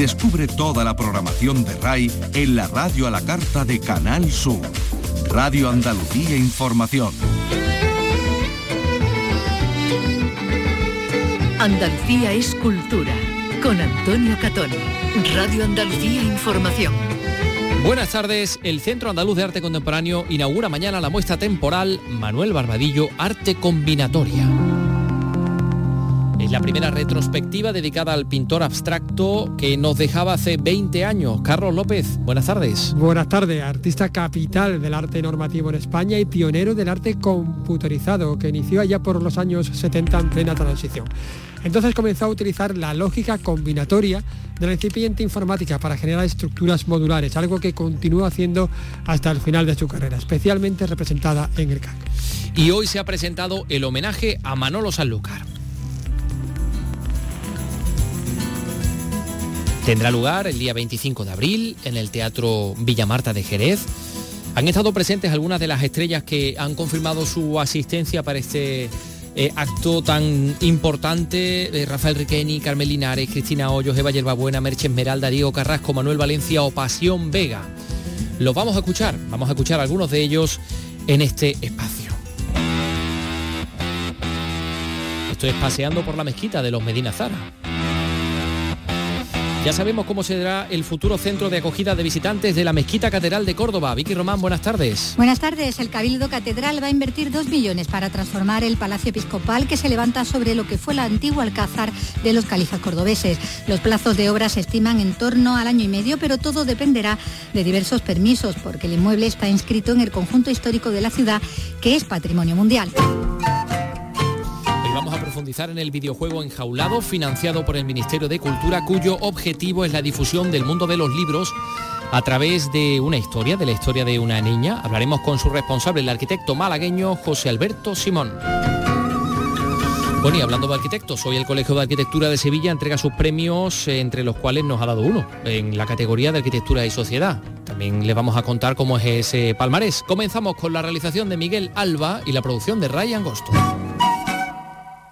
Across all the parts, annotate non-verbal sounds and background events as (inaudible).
Descubre toda la programación de RAI en la radio a la carta de Canal Sur. Radio Andalucía Información. Andalucía es cultura. Con Antonio Catón. Radio Andalucía Información. Buenas tardes. El Centro Andaluz de Arte Contemporáneo inaugura mañana la muestra temporal Manuel Barbadillo Arte Combinatoria. Es la primera retrospectiva dedicada al pintor abstracto que nos dejaba hace 20 años. Carlos López, buenas tardes. Buenas tardes, artista capital del arte normativo en España y pionero del arte computerizado que inició allá por los años 70 en plena transición. Entonces comenzó a utilizar la lógica combinatoria de la incipiente informática para generar estructuras modulares, algo que continuó haciendo hasta el final de su carrera, especialmente representada en el CAC. Y hoy se ha presentado el homenaje a Manolo Sanlúcar. Tendrá lugar el día 25 de abril en el Teatro Villa Marta de Jerez. Han estado presentes algunas de las estrellas que han confirmado su asistencia para este eh, acto tan importante. de Rafael Riqueni, Carmen Linares, Cristina Hoyos, Eva Yerbabuena, Merche Esmeralda, Diego Carrasco, Manuel Valencia o Pasión Vega. Los vamos a escuchar, vamos a escuchar algunos de ellos en este espacio. Estoy paseando por la mezquita de los Medina Zara. Ya sabemos cómo será el futuro centro de acogida de visitantes de la Mezquita Catedral de Córdoba. Vicky Román, buenas tardes. Buenas tardes. El Cabildo Catedral va a invertir dos millones para transformar el Palacio Episcopal que se levanta sobre lo que fue el antiguo alcázar de los califas cordobeses. Los plazos de obra se estiman en torno al año y medio, pero todo dependerá de diversos permisos, porque el inmueble está inscrito en el conjunto histórico de la ciudad, que es patrimonio mundial vamos a profundizar en el videojuego Enjaulado, financiado por el Ministerio de Cultura, cuyo objetivo es la difusión del mundo de los libros a través de una historia, de la historia de una niña. Hablaremos con su responsable, el arquitecto malagueño José Alberto Simón. Bueno, y hablando de arquitectos, hoy el Colegio de Arquitectura de Sevilla entrega sus premios, entre los cuales nos ha dado uno, en la categoría de Arquitectura y Sociedad. También le vamos a contar cómo es ese palmarés. Comenzamos con la realización de Miguel Alba y la producción de Ryan Angosto.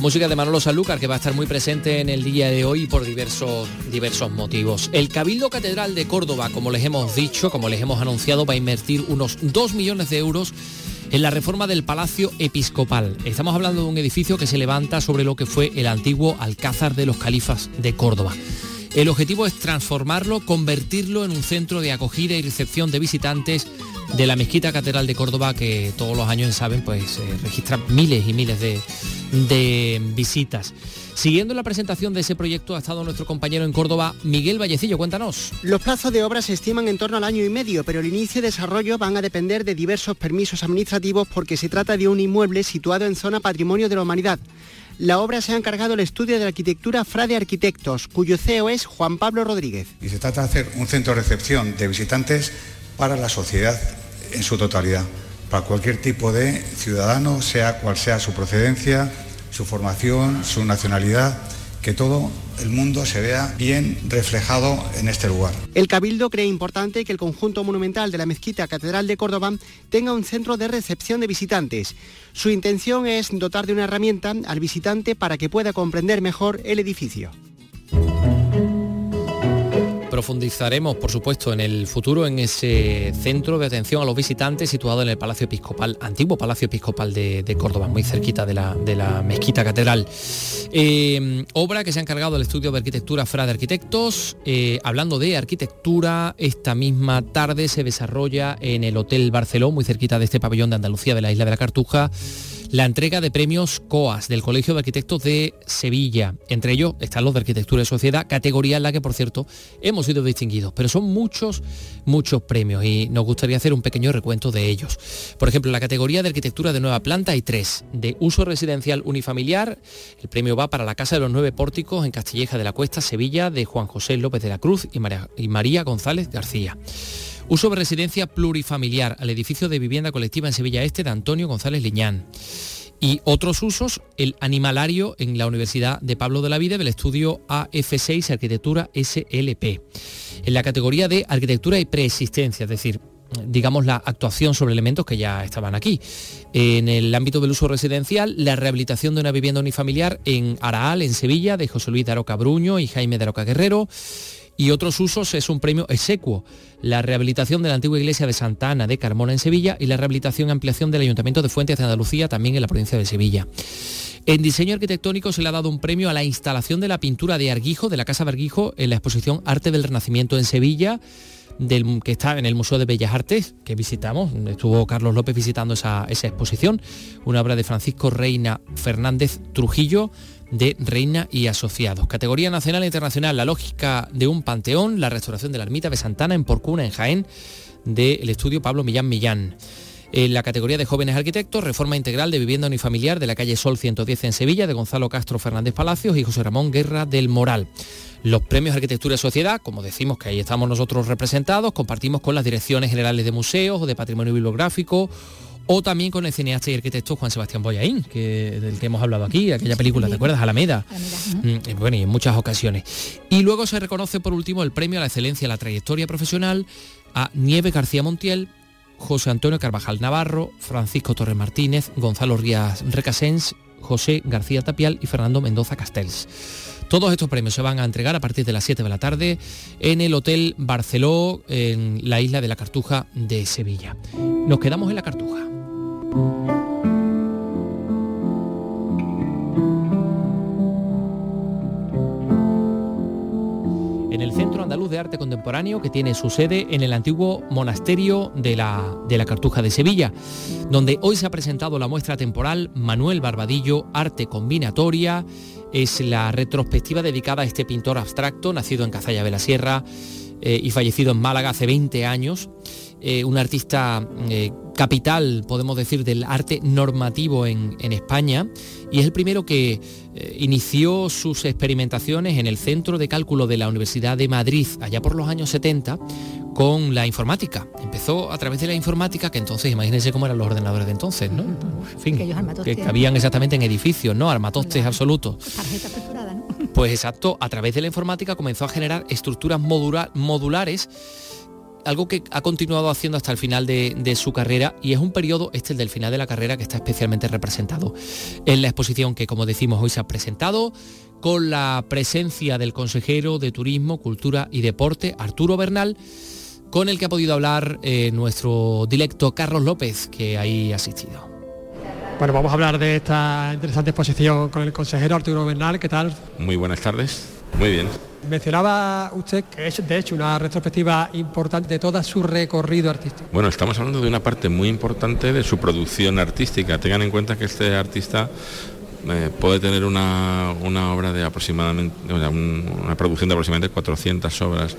Música de Manolo Sanlúcar que va a estar muy presente en el día de hoy por diversos, diversos motivos. El Cabildo Catedral de Córdoba, como les hemos dicho, como les hemos anunciado, va a invertir unos 2 millones de euros en la reforma del Palacio Episcopal. Estamos hablando de un edificio que se levanta sobre lo que fue el antiguo Alcázar de los Califas de Córdoba. El objetivo es transformarlo, convertirlo en un centro de acogida y recepción de visitantes de la Mezquita Catedral de Córdoba, que todos los años, saben, pues eh, registra miles y miles de, de visitas. Siguiendo la presentación de ese proyecto ha estado nuestro compañero en Córdoba, Miguel Vallecillo. Cuéntanos. Los plazos de obra se estiman en torno al año y medio, pero el inicio y desarrollo van a depender de diversos permisos administrativos porque se trata de un inmueble situado en zona patrimonio de la humanidad. La obra se ha encargado el estudio de arquitectura Frade Arquitectos, cuyo CEO es Juan Pablo Rodríguez. Y se trata de hacer un centro de recepción de visitantes para la sociedad en su totalidad, para cualquier tipo de ciudadano, sea cual sea su procedencia, su formación, su nacionalidad, que todo el mundo se vea bien reflejado en este lugar. El Cabildo cree importante que el conjunto monumental de la Mezquita Catedral de Córdoba tenga un centro de recepción de visitantes. Su intención es dotar de una herramienta al visitante para que pueda comprender mejor el edificio. Profundizaremos, por supuesto, en el futuro en ese centro de atención a los visitantes situado en el Palacio Episcopal, antiguo Palacio Episcopal de, Córdoba, muy cerquita de la, de la mezquita catedral. Eh, obra que se ha encargado el estudio de arquitectura Fra de Arquitectos. Eh, hablando de arquitectura, esta misma tarde se desarrolla en el Hotel Barceló, muy cerquita de este pabellón de Andalucía de la isla de la Cartuja la entrega de premios COAS del Colegio de Arquitectos de Sevilla. Entre ellos están los de Arquitectura y Sociedad, categoría en la que, por cierto, hemos sido distinguidos. Pero son muchos, muchos premios y nos gustaría hacer un pequeño recuento de ellos. Por ejemplo, en la categoría de Arquitectura de Nueva Planta hay tres. De uso residencial unifamiliar, el premio va para la Casa de los Nueve Pórticos en Castilleja de la Cuesta, Sevilla, de Juan José López de la Cruz y María, y María González García. Uso de residencia plurifamiliar al edificio de vivienda colectiva en Sevilla Este de Antonio González Liñán. Y otros usos, el animalario en la Universidad de Pablo de la Vida del estudio AF6 Arquitectura SLP. En la categoría de arquitectura y preexistencia, es decir, digamos, la actuación sobre elementos que ya estaban aquí. En el ámbito del uso residencial, la rehabilitación de una vivienda unifamiliar en Araal, en Sevilla, de José Luis Daroca Bruño y Jaime Daroca Guerrero y otros usos es un premio execuo, la rehabilitación de la antigua iglesia de Santa Ana de Carmona en Sevilla y la rehabilitación y ampliación del Ayuntamiento de Fuentes de Andalucía también en la provincia de Sevilla. En diseño arquitectónico se le ha dado un premio a la instalación de la pintura de Arguijo, de la Casa de Arguijo, en la exposición Arte del Renacimiento en Sevilla, del, que está en el Museo de Bellas Artes, que visitamos. Estuvo Carlos López visitando esa, esa exposición, una obra de Francisco Reina Fernández Trujillo, de Reina y Asociados. Categoría nacional e internacional, la lógica de un panteón, la restauración de la ermita de Santana en Porcuna, en Jaén, del estudio Pablo Millán Millán. En la categoría de jóvenes arquitectos, reforma integral de vivienda unifamiliar de la calle Sol 110 en Sevilla, de Gonzalo Castro Fernández Palacios y José Ramón Guerra del Moral. Los premios Arquitectura y Sociedad, como decimos que ahí estamos nosotros representados, compartimos con las direcciones generales de museos o de patrimonio bibliográfico o también con el cineasta y arquitecto Juan Sebastián Boyaín, que, del que hemos hablado aquí, aquella película, ¿te acuerdas? Alameda. Mm, bueno, y en muchas ocasiones. Y luego se reconoce por último el premio a la excelencia en la trayectoria profesional a Nieve García Montiel, José Antonio Carvajal Navarro, Francisco Torres Martínez, Gonzalo Rías Recasens, José García Tapial y Fernando Mendoza Castells. Todos estos premios se van a entregar a partir de las 7 de la tarde en el Hotel Barceló, en la isla de la Cartuja de Sevilla. Nos quedamos en la Cartuja. En el Centro Andaluz de Arte Contemporáneo, que tiene su sede en el antiguo monasterio de la, de la Cartuja de Sevilla, donde hoy se ha presentado la muestra temporal Manuel Barbadillo, Arte Combinatoria. Es la retrospectiva dedicada a este pintor abstracto, nacido en Cazalla de la Sierra eh, y fallecido en Málaga hace 20 años. Eh, un artista eh, capital, podemos decir, del arte normativo en, España y es el primero que eh, inició sus experimentaciones en el Centro de Cálculo de la Universidad de Madrid, allá por los años 70, con la informática. Empezó a través de la informática, que entonces, imagínense cómo eran los ordenadores de entonces, ¿no? En fin, que cabían exactamente en edificios, ¿no? Armatostes absolutos. Pues exacto, a través de la informática comenzó a generar estructuras modulares algo que ha continuado haciendo hasta el final de, su carrera y es un periodo, este el del final de la carrera, que está especialmente representado en la exposición que, como decimos, hoy se ha presentado con la presencia del consejero de Turismo, Cultura y Deporte, Arturo Bernal, con el que ha podido hablar eh, nuestro directo Carlos López, que ahí ha asistido. Bueno, vamos a hablar de esta interesante exposición con el consejero Arturo Bernal. ¿Qué tal? Muy buenas tardes. Muy bien. Mencionaba usted que es de hecho una retrospectiva importante de todo su recorrido artístico. Bueno, estamos hablando de una parte muy importante de su producción artística. Tengan en cuenta que este artista eh, puede tener una, obra de aproximadamente, una producción de aproximadamente 400 obras,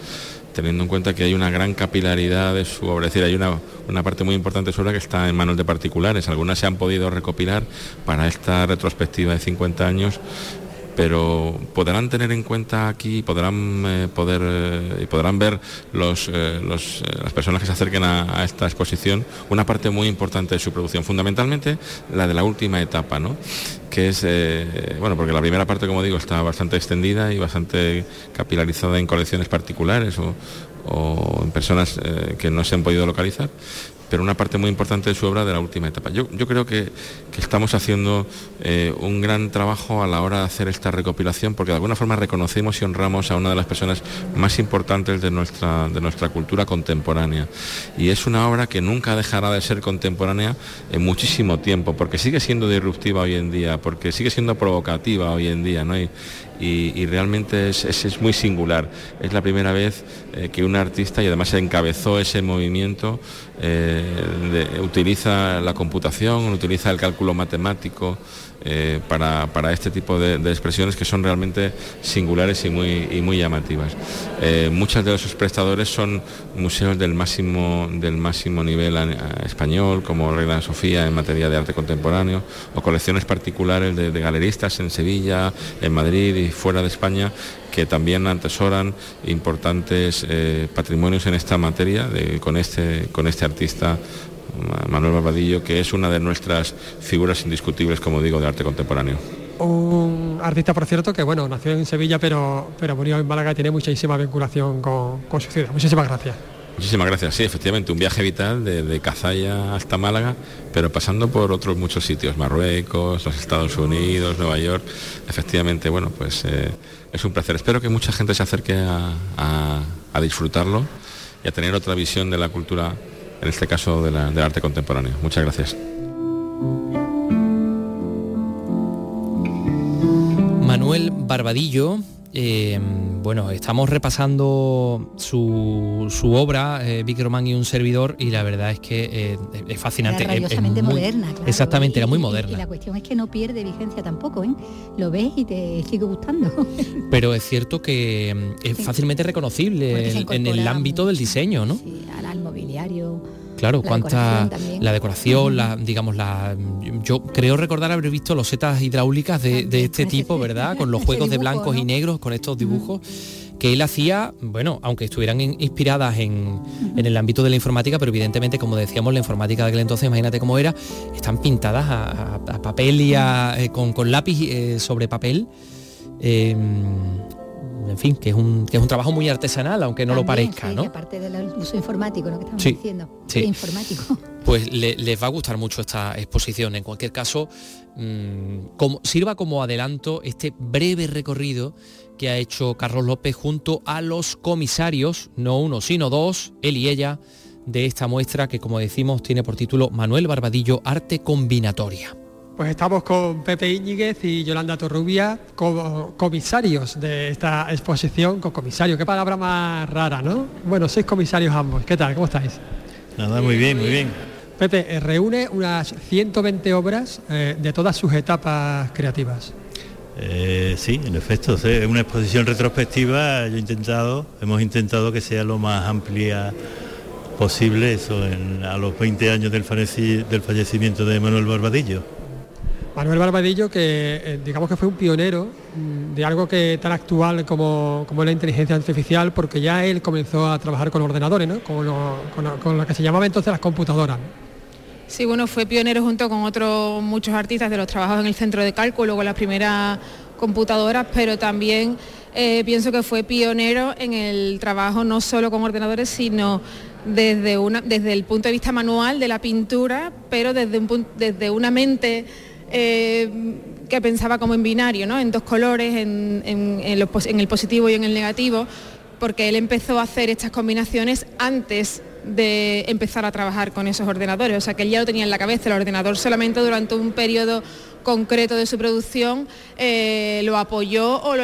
teniendo en cuenta que hay una gran capilaridad de su obra, es decir, hay una, una parte muy importante de su obra que está en manos de particulares, algunas se han podido recopilar para esta retrospectiva de 50 años pero podrán tener en cuenta aquí, podrán eh, poder eh, podrán ver los, eh, las personas que se acerquen a, esta exposición una parte muy importante de su producción, fundamentalmente la de la última etapa, ¿no? que es, bueno, porque la primera parte, como digo, está bastante extendida y bastante capilarizada en colecciones particulares o en personas que no se han podido localizar, pero una parte muy importante de su obra de la última etapa. Yo, creo que, estamos haciendo eh, un gran trabajo a la hora de hacer esta recopilación porque de alguna forma reconocemos y honramos a una de las personas más importantes de nuestra, de nuestra cultura contemporánea. Y es una obra que nunca dejará de ser contemporánea en muchísimo tiempo, porque sigue siendo disruptiva hoy en día, porque sigue siendo provocativa hoy en día. ¿no? y, realmente es, muy singular. Es la primera vez eh, que un artista, y además encabezó ese movimiento, eh, utiliza la computación, utiliza el cálculo matemático eh, para, este tipo de, expresiones que son realmente singulares y muy, muy llamativas. Eh, muchos de esos prestadores son museos del máximo, del máximo nivel español, como Reina Sofía en materia de arte contemporáneo, o colecciones particulares de, galeristas en Sevilla, en Madrid y fuera de España, que también atesoran importantes eh, patrimonios en esta materia con, este, con este artista Manuel Barbadillo, que es una de nuestras figuras indiscutibles, como digo, de arte contemporáneo. Un artista, por cierto, que bueno, nació en Sevilla, pero, pero murió en Málaga y tiene muchísima vinculación con, su ciudad. Muchísimas gracias. Muchísimas gracias. Sí, efectivamente, un viaje vital de, Cazalla hasta Málaga, pero pasando por otros muchos sitios, Marruecos, los Estados Unidos, Nueva York. Efectivamente, bueno, pues eh, es un placer. Espero que mucha gente se acerque a disfrutarlo y a tener otra visión de la cultura en este caso del arte contemporáneo. Muchas gracias. Manuel Barbadillo, eh, bueno, estamos repasando su, obra, eh, Vic Román y un servidor, y la verdad es que eh, es fascinante. es, moderna, claro, Exactamente, era muy moderna. Y la cuestión es que no pierde vigencia tampoco, ¿eh? Lo ves y te sigue gustando. (laughs) Pero es cierto que mm, es fácilmente reconocible en, el ámbito del diseño, ¿no? Sí, al mobiliario Claro, cuánta la decoración, la, digamos la yo creo recordar haber visto losetas hidráulicas de, este tipo, ¿verdad? (laughs) Con los juegos de blancos y negros, con estos dibujos que él hacía, bueno, aunque estuvieran inspiradas en, el ámbito de la informática, pero evidentemente, como decíamos, la informática de aquel entonces, imagínate cómo era, están pintadas a, papel y eh, con, lápiz eh, sobre papel. Em, en fin, que es un, que es un trabajo muy artesanal, aunque no lo parezca, ¿no? aparte del uso informático, ¿no? que estamos diciendo, sí. informático. (laughs) Pues les va a gustar mucho esta exposición. En cualquier caso, mm, como, sirva como adelanto este breve recorrido que ha hecho Carlos López junto a los comisarios, no uno, sino dos, él y ella, de esta muestra que, como decimos, tiene por título Manuel Barbadillo, Arte Combinatoria. Pues estamos con Pepe Íñiguez y Yolanda Torrubia, como comisarios de esta exposición, con comisario, qué palabra más rara, ¿no? Bueno, sois comisarios ambos, ¿qué tal? ¿Cómo estáis? Nada, muy bien, muy bien. Pepe, eh, reúne unas 120 obras eh, de todas sus etapas creativas. Eh, sí, en efecto, es una exposición retrospectiva, yo he intentado, hemos intentado que sea lo más amplia posible, eso a los 20 años del, del fallecimiento de Manuel Barbadillo. Manuel Barbadillo, que eh, digamos que fue un pionero mm, de algo que tan actual como, la inteligencia artificial, porque ya él comenzó a trabajar con ordenadores, ¿no? con, lo, que se llamaba entonces las computadoras. Sí, bueno, fue pionero junto con otros muchos artistas de los trabajos en el centro de cálculo, con las primeras computadoras, pero también eh, pienso que fue pionero en el trabajo no solo con ordenadores, sino desde, una, desde el punto de vista manual de la pintura, pero desde, un, desde una mente eh, que pensaba como en binario, ¿no? en dos colores, en, el positivo y en el negativo, porque él empezó a hacer estas combinaciones antes de empezar a trabajar con esos ordenadores. O sea, que él ya lo tenía en la cabeza, el ordenador solamente durante un periodo concreto de su producción eh, lo apoyó o, lo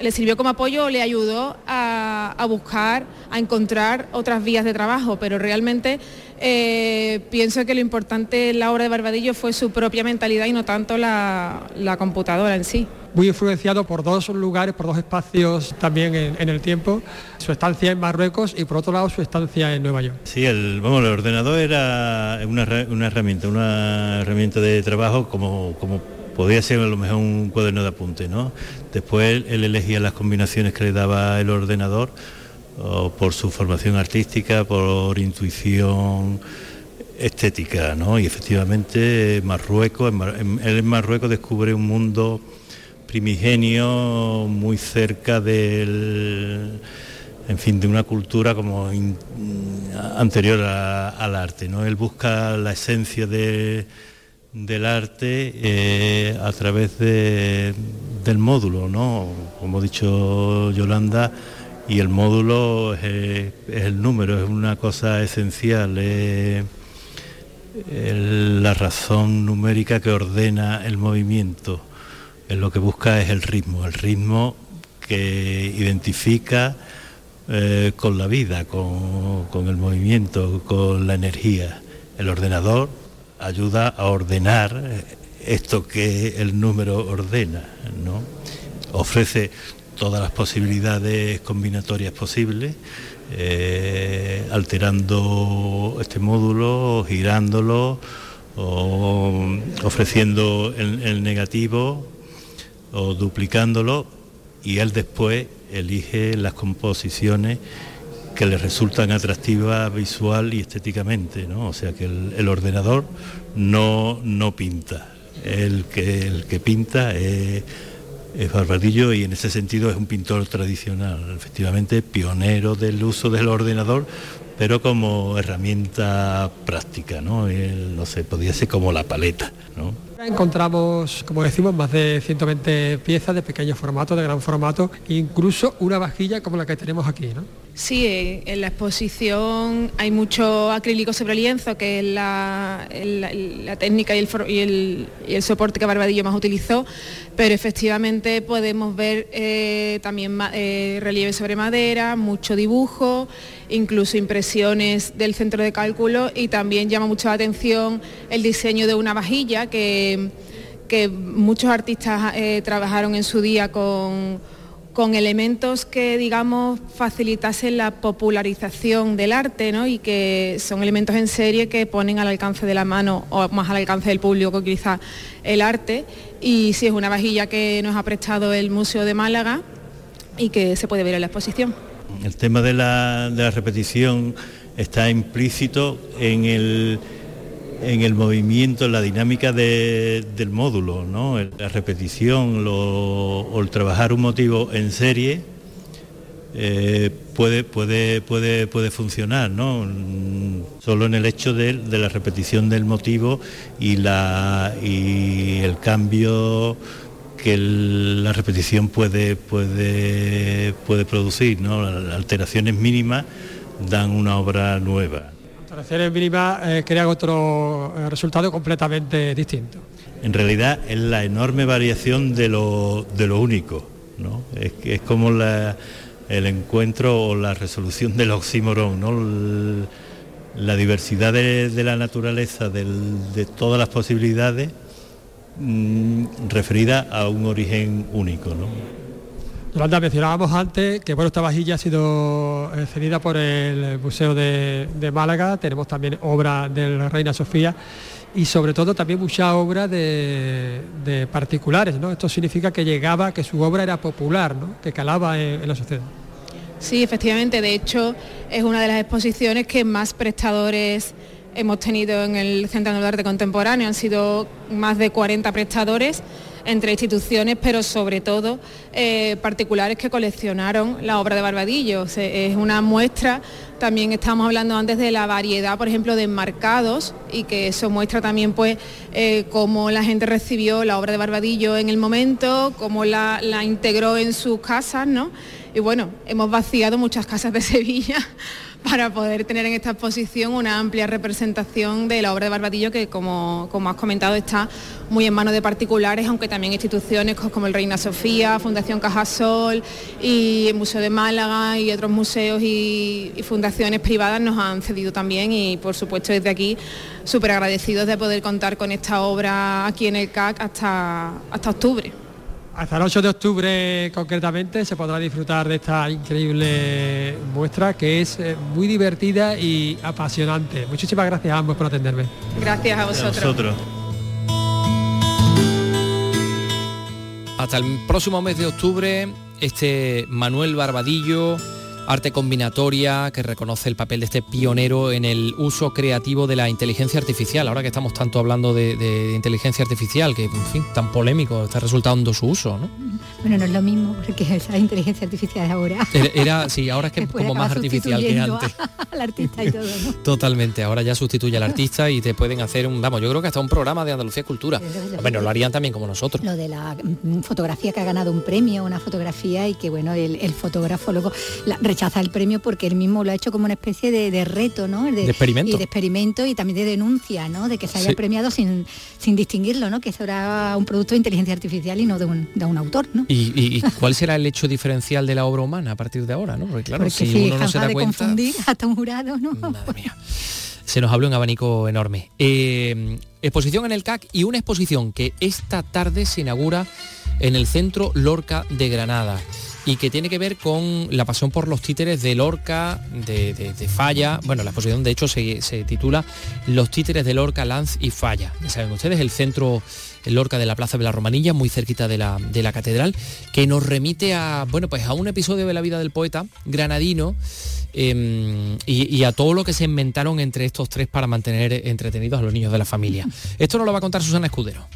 le sirvió como apoyo o le ayudó a, buscar, a encontrar otras vías de trabajo, pero realmente eh, pienso que lo importante en la obra de Barbadillo fue su propia mentalidad y no tanto la, computadora en sí. Muy influenciado por dos lugares, por dos espacios también en, el tiempo, su estancia en Marruecos y por otro lado su estancia en Nueva York. Sí, el, vamos, el ordenador era una, herramienta, una herramienta de trabajo como, como podía ser a lo mejor un cuaderno de apunte, ¿no? Después él elegía las combinaciones que le daba el ordenador por su formación artística, por intuición estética, ¿no? Y efectivamente Marruecos, él en Marruecos descubre un mundo primigenio muy cerca del en fin, de una cultura como anterior al arte, ¿no? Él busca la esencia de, del arte eh, a través de, del módulo, ¿no? Como ha dicho Yolanda, y el módulo es, el número, es una cosa esencial, es, la razón numérica que ordena el movimiento. Lo que busca es el ritmo, el ritmo que identifica eh, con la vida, con, el movimiento, con la energía. El ordenador ayuda a ordenar eh, esto que el número ordena, ¿no? Ofrece todas las posibilidades combinatorias posibles, eh, alterando este módulo, girándolo, o ofreciendo el negativo o duplicándolo y él después elige las composiciones que le resultan atractivas visual y estéticamente, ¿no? O sea que el, ordenador no, no pinta, el que, el que pinta es, Barbadillo y en ese sentido es un pintor tradicional, efectivamente pionero del uso del ordenador, pero como herramienta práctica, ¿no? no sé, podría ser como la paleta. Encontramos, como decimos, más de 120 piezas de pequeño formato, de gran formato, incluso una vajilla como la que tenemos aquí, ¿no? Sí, en la exposición hay mucho acrílico sobre lienzo, que es la, técnica y el, soporte que Barbadillo más utilizó, pero efectivamente podemos ver eh, también eh, relieve sobre madera, mucho dibujo, incluso impresiones del centro de cálculo y también llama mucho la atención el diseño de una vajilla que, que muchos artistas eh, trabajaron en su día con con elementos que, digamos, facilitasen la popularización del arte, ¿no? Y que son elementos en serie que ponen al alcance de la mano o más al alcance del público que utiliza el arte. Y si es una vajilla que nos ha prestado el Museo de Málaga y que se puede ver en la exposición. El tema de la repetición está implícito en el en el movimiento, en la dinámica del módulo, la repetición o el trabajar un motivo en serie eh, puede, puede, puede, puede funcionar, solo en el hecho de, la repetición del motivo y, la, y el cambio que la repetición puede, puede, puede producir, ¿no? alteraciones mínimas dan una obra nueva alteraciones mínimas eh, otro eh, resultado completamente distinto. En realidad es la enorme variación de lo, de lo único, ¿no? Es, es como el encuentro o la resolución del oxímoron, ¿no? la diversidad de, la naturaleza, de todas las posibilidades mm, referida a un origen único. ¿no? Yolanda, mencionábamos antes que bueno, esta vajilla ha sido eh, cedida por el Museo de, Málaga, tenemos también obra de la Reina Sofía y sobre todo también mucha obra de, particulares. Esto significa que llegaba, que su obra era popular, que calaba en, la sociedad. Sí, efectivamente, de hecho es una de las exposiciones que más prestadores hemos tenido en el Centro de Arte Contemporáneo, han sido más de 40 prestadores entre instituciones, pero sobre todo eh, particulares que coleccionaron la obra de Barbadillo. es una muestra, también estamos hablando antes de la variedad, por ejemplo, de enmarcados y que eso muestra también pues eh, cómo la gente recibió la obra de Barbadillo en el momento, cómo la, la integró en sus casas, ¿no? Y bueno, hemos vaciado muchas casas de Sevilla para poder tener en esta exposición una amplia representación de la obra de Barbadillo que, como, has comentado, está muy en manos de particulares, aunque también instituciones como el Reina Sofía, Fundación Cajasol y el Museo de Málaga y otros museos y, fundaciones privadas nos han cedido también y, por supuesto, desde aquí súper agradecidos de poder contar con esta obra aquí en el CAC hasta octubre. Hasta el 8 de octubre concretamente se podrá disfrutar de esta increíble muestra que es eh, muy divertida y apasionante. Muchísimas gracias a ambos por atenderme. Gracias a vosotros. Hasta el próximo mes de octubre, este Manuel Barbadillo arte combinatoria que reconoce el papel de este pionero en el uso creativo de la inteligencia artificial. Ahora que estamos tanto hablando de, inteligencia artificial, que en fin, tan polémico está resultando su uso, ¿no? Bueno, no es lo mismo, porque esa inteligencia artificial ahora. Era, sí, ahora es que (laughs) como más artificial que antes. (laughs) Al artista y todo, ¿no? Totalmente, ahora ya sustituye al artista y te pueden hacer un, vamos, yo creo que hasta un programa de Andalucía Cultura. Bueno, lo harían también como nosotros. Lo de la mm, fotografía que ha ganado un premio, una fotografía y que bueno, el, fotógrafo luego la, rechaza el premio porque él mismo lo ha hecho como una especie de, reto, ¿no? De, experimento. Y de experimento y también de denuncia, ¿no? De que se haya premiado sin, sin distinguirlo, ¿no? Que eso era un producto de inteligencia artificial y no de un, de un autor, ¿no? ¿Y, cuál será el hecho diferencial de la obra humana a partir de ahora, ¿no? Porque claro, si uno no se da de cuenta... confundir hasta un jurado, ¿no? Madre mía se nos abrió un abanico enorme. Eh, exposición en el CAC y una exposición que esta tarde se inaugura en el Centro Lorca de Granada y que tiene que ver con la pasión por los títeres de Lorca, de, Falla. Bueno, la exposición de hecho se, titula Los títeres de Lorca, Lanz y Falla. Ya saben ustedes, el centro el Lorca de la Plaza de la Romanilla, muy cerquita de la, de la catedral, que nos remite a, bueno, pues a un episodio de la vida del poeta granadino Em, y, a todo lo que se inventaron entre estos tres para mantener entretenidos a los niños de la familia. Esto nos lo va a contar Susana Escudero.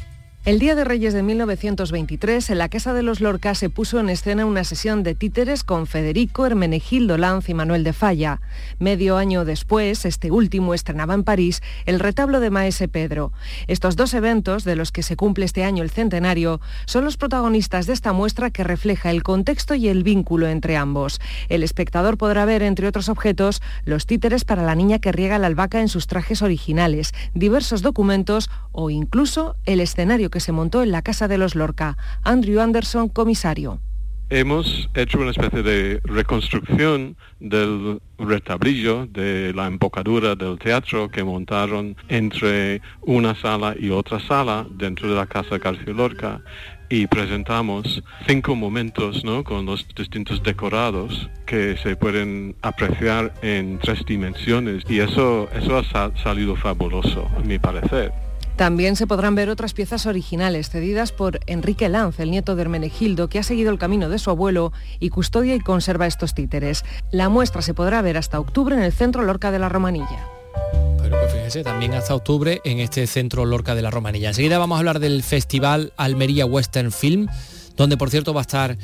El Día de Reyes de 1923, en la Casa de los Lorca se puso en escena una sesión de títeres con Federico, Hermenegildo Lanz y Manuel de Falla. Medio año después, este último estrenaba en París el retablo de Maese Pedro. Estos dos eventos, de los que se cumple este año el centenario, son los protagonistas de esta muestra que refleja el contexto y el vínculo entre ambos. El espectador podrá ver, entre otros objetos, los títeres para la niña que riega la albahaca en sus trajes originales, diversos documentos o incluso el escenario que se montó en la Casa de los Lorca. Andrew Anderson, comisario. Hemos hecho una especie de reconstrucción del retablillo de la embocadura del teatro que montaron entre una sala y otra sala dentro de la Casa García Lorca y presentamos cinco momentos ¿no? con los distintos decorados que se pueden apreciar en tres dimensiones y eso, eso ha salido fabuloso a mi parecer. También se podrán ver otras piezas originales cedidas por Enrique Lanz, el nieto de Hermenegildo, que ha seguido el camino de su abuelo y custodia y conserva estos títeres. La muestra se podrá ver hasta octubre en el Centro Lorca de la Romanilla. Pero pues fíjense, también hasta octubre en este Centro Lorca de la Romanilla. Enseguida vamos a hablar del Festival Almería Western Film donde por cierto va a estar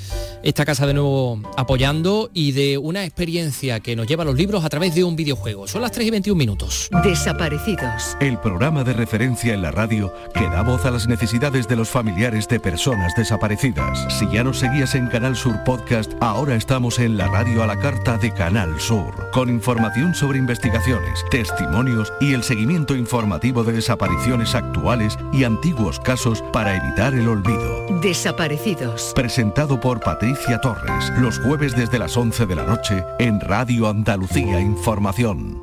esta casa de nuevo apoyando y de una experiencia que nos lleva a los libros a través de un videojuego. Son las 3 y 21 minutos. Desaparecidos. El programa de referencia en la radio que da voz a las necesidades de los familiares de personas desaparecidas. Si ya nos seguías en Canal Sur Podcast, ahora estamos en la radio a la carta de Canal Sur, con información sobre investigaciones, testimonios y el seguimiento informativo de desapariciones actuales y antiguos casos para evitar el olvido. Desaparecidos Presentado por Patricia Torres, los jueves desde las 11 de la noche en Radio Andalucía Información.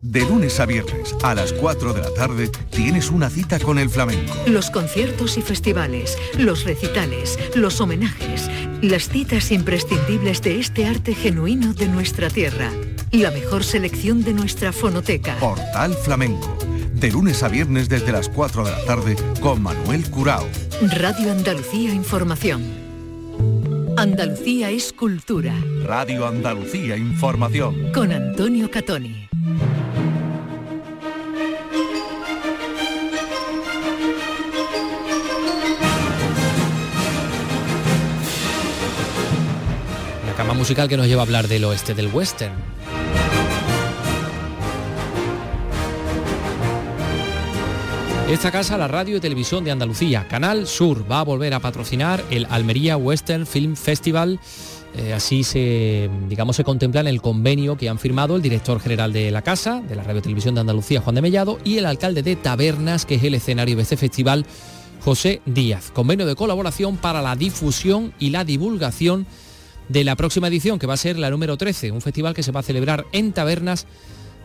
De lunes a viernes a las 4 de la tarde tienes una cita con el flamenco. Los conciertos y festivales, los recitales, los homenajes, las citas imprescindibles de este arte genuino de nuestra tierra. La mejor selección de nuestra fonoteca. Portal Flamenco. De lunes a viernes desde las 4 de la tarde con Manuel Curao. Radio Andalucía Información. Andalucía es cultura. Radio Andalucía Información. Con Antonio Catoni. La cama musical que nos lleva a hablar del oeste del western. Esta casa, la radio y televisión de Andalucía, Canal Sur, va a volver a patrocinar el Almería Western Film Festival. Eh, así se, digamos, se contempla en el convenio que han firmado el director general de la casa, de la Radio Televisión de Andalucía, Juan de Mellado, y el alcalde de Tabernas, que es el escenario de este festival, José Díaz. Convenio de colaboración para la difusión y la divulgación de la próxima edición, que va a ser la número 13, un festival que se va a celebrar en Tabernas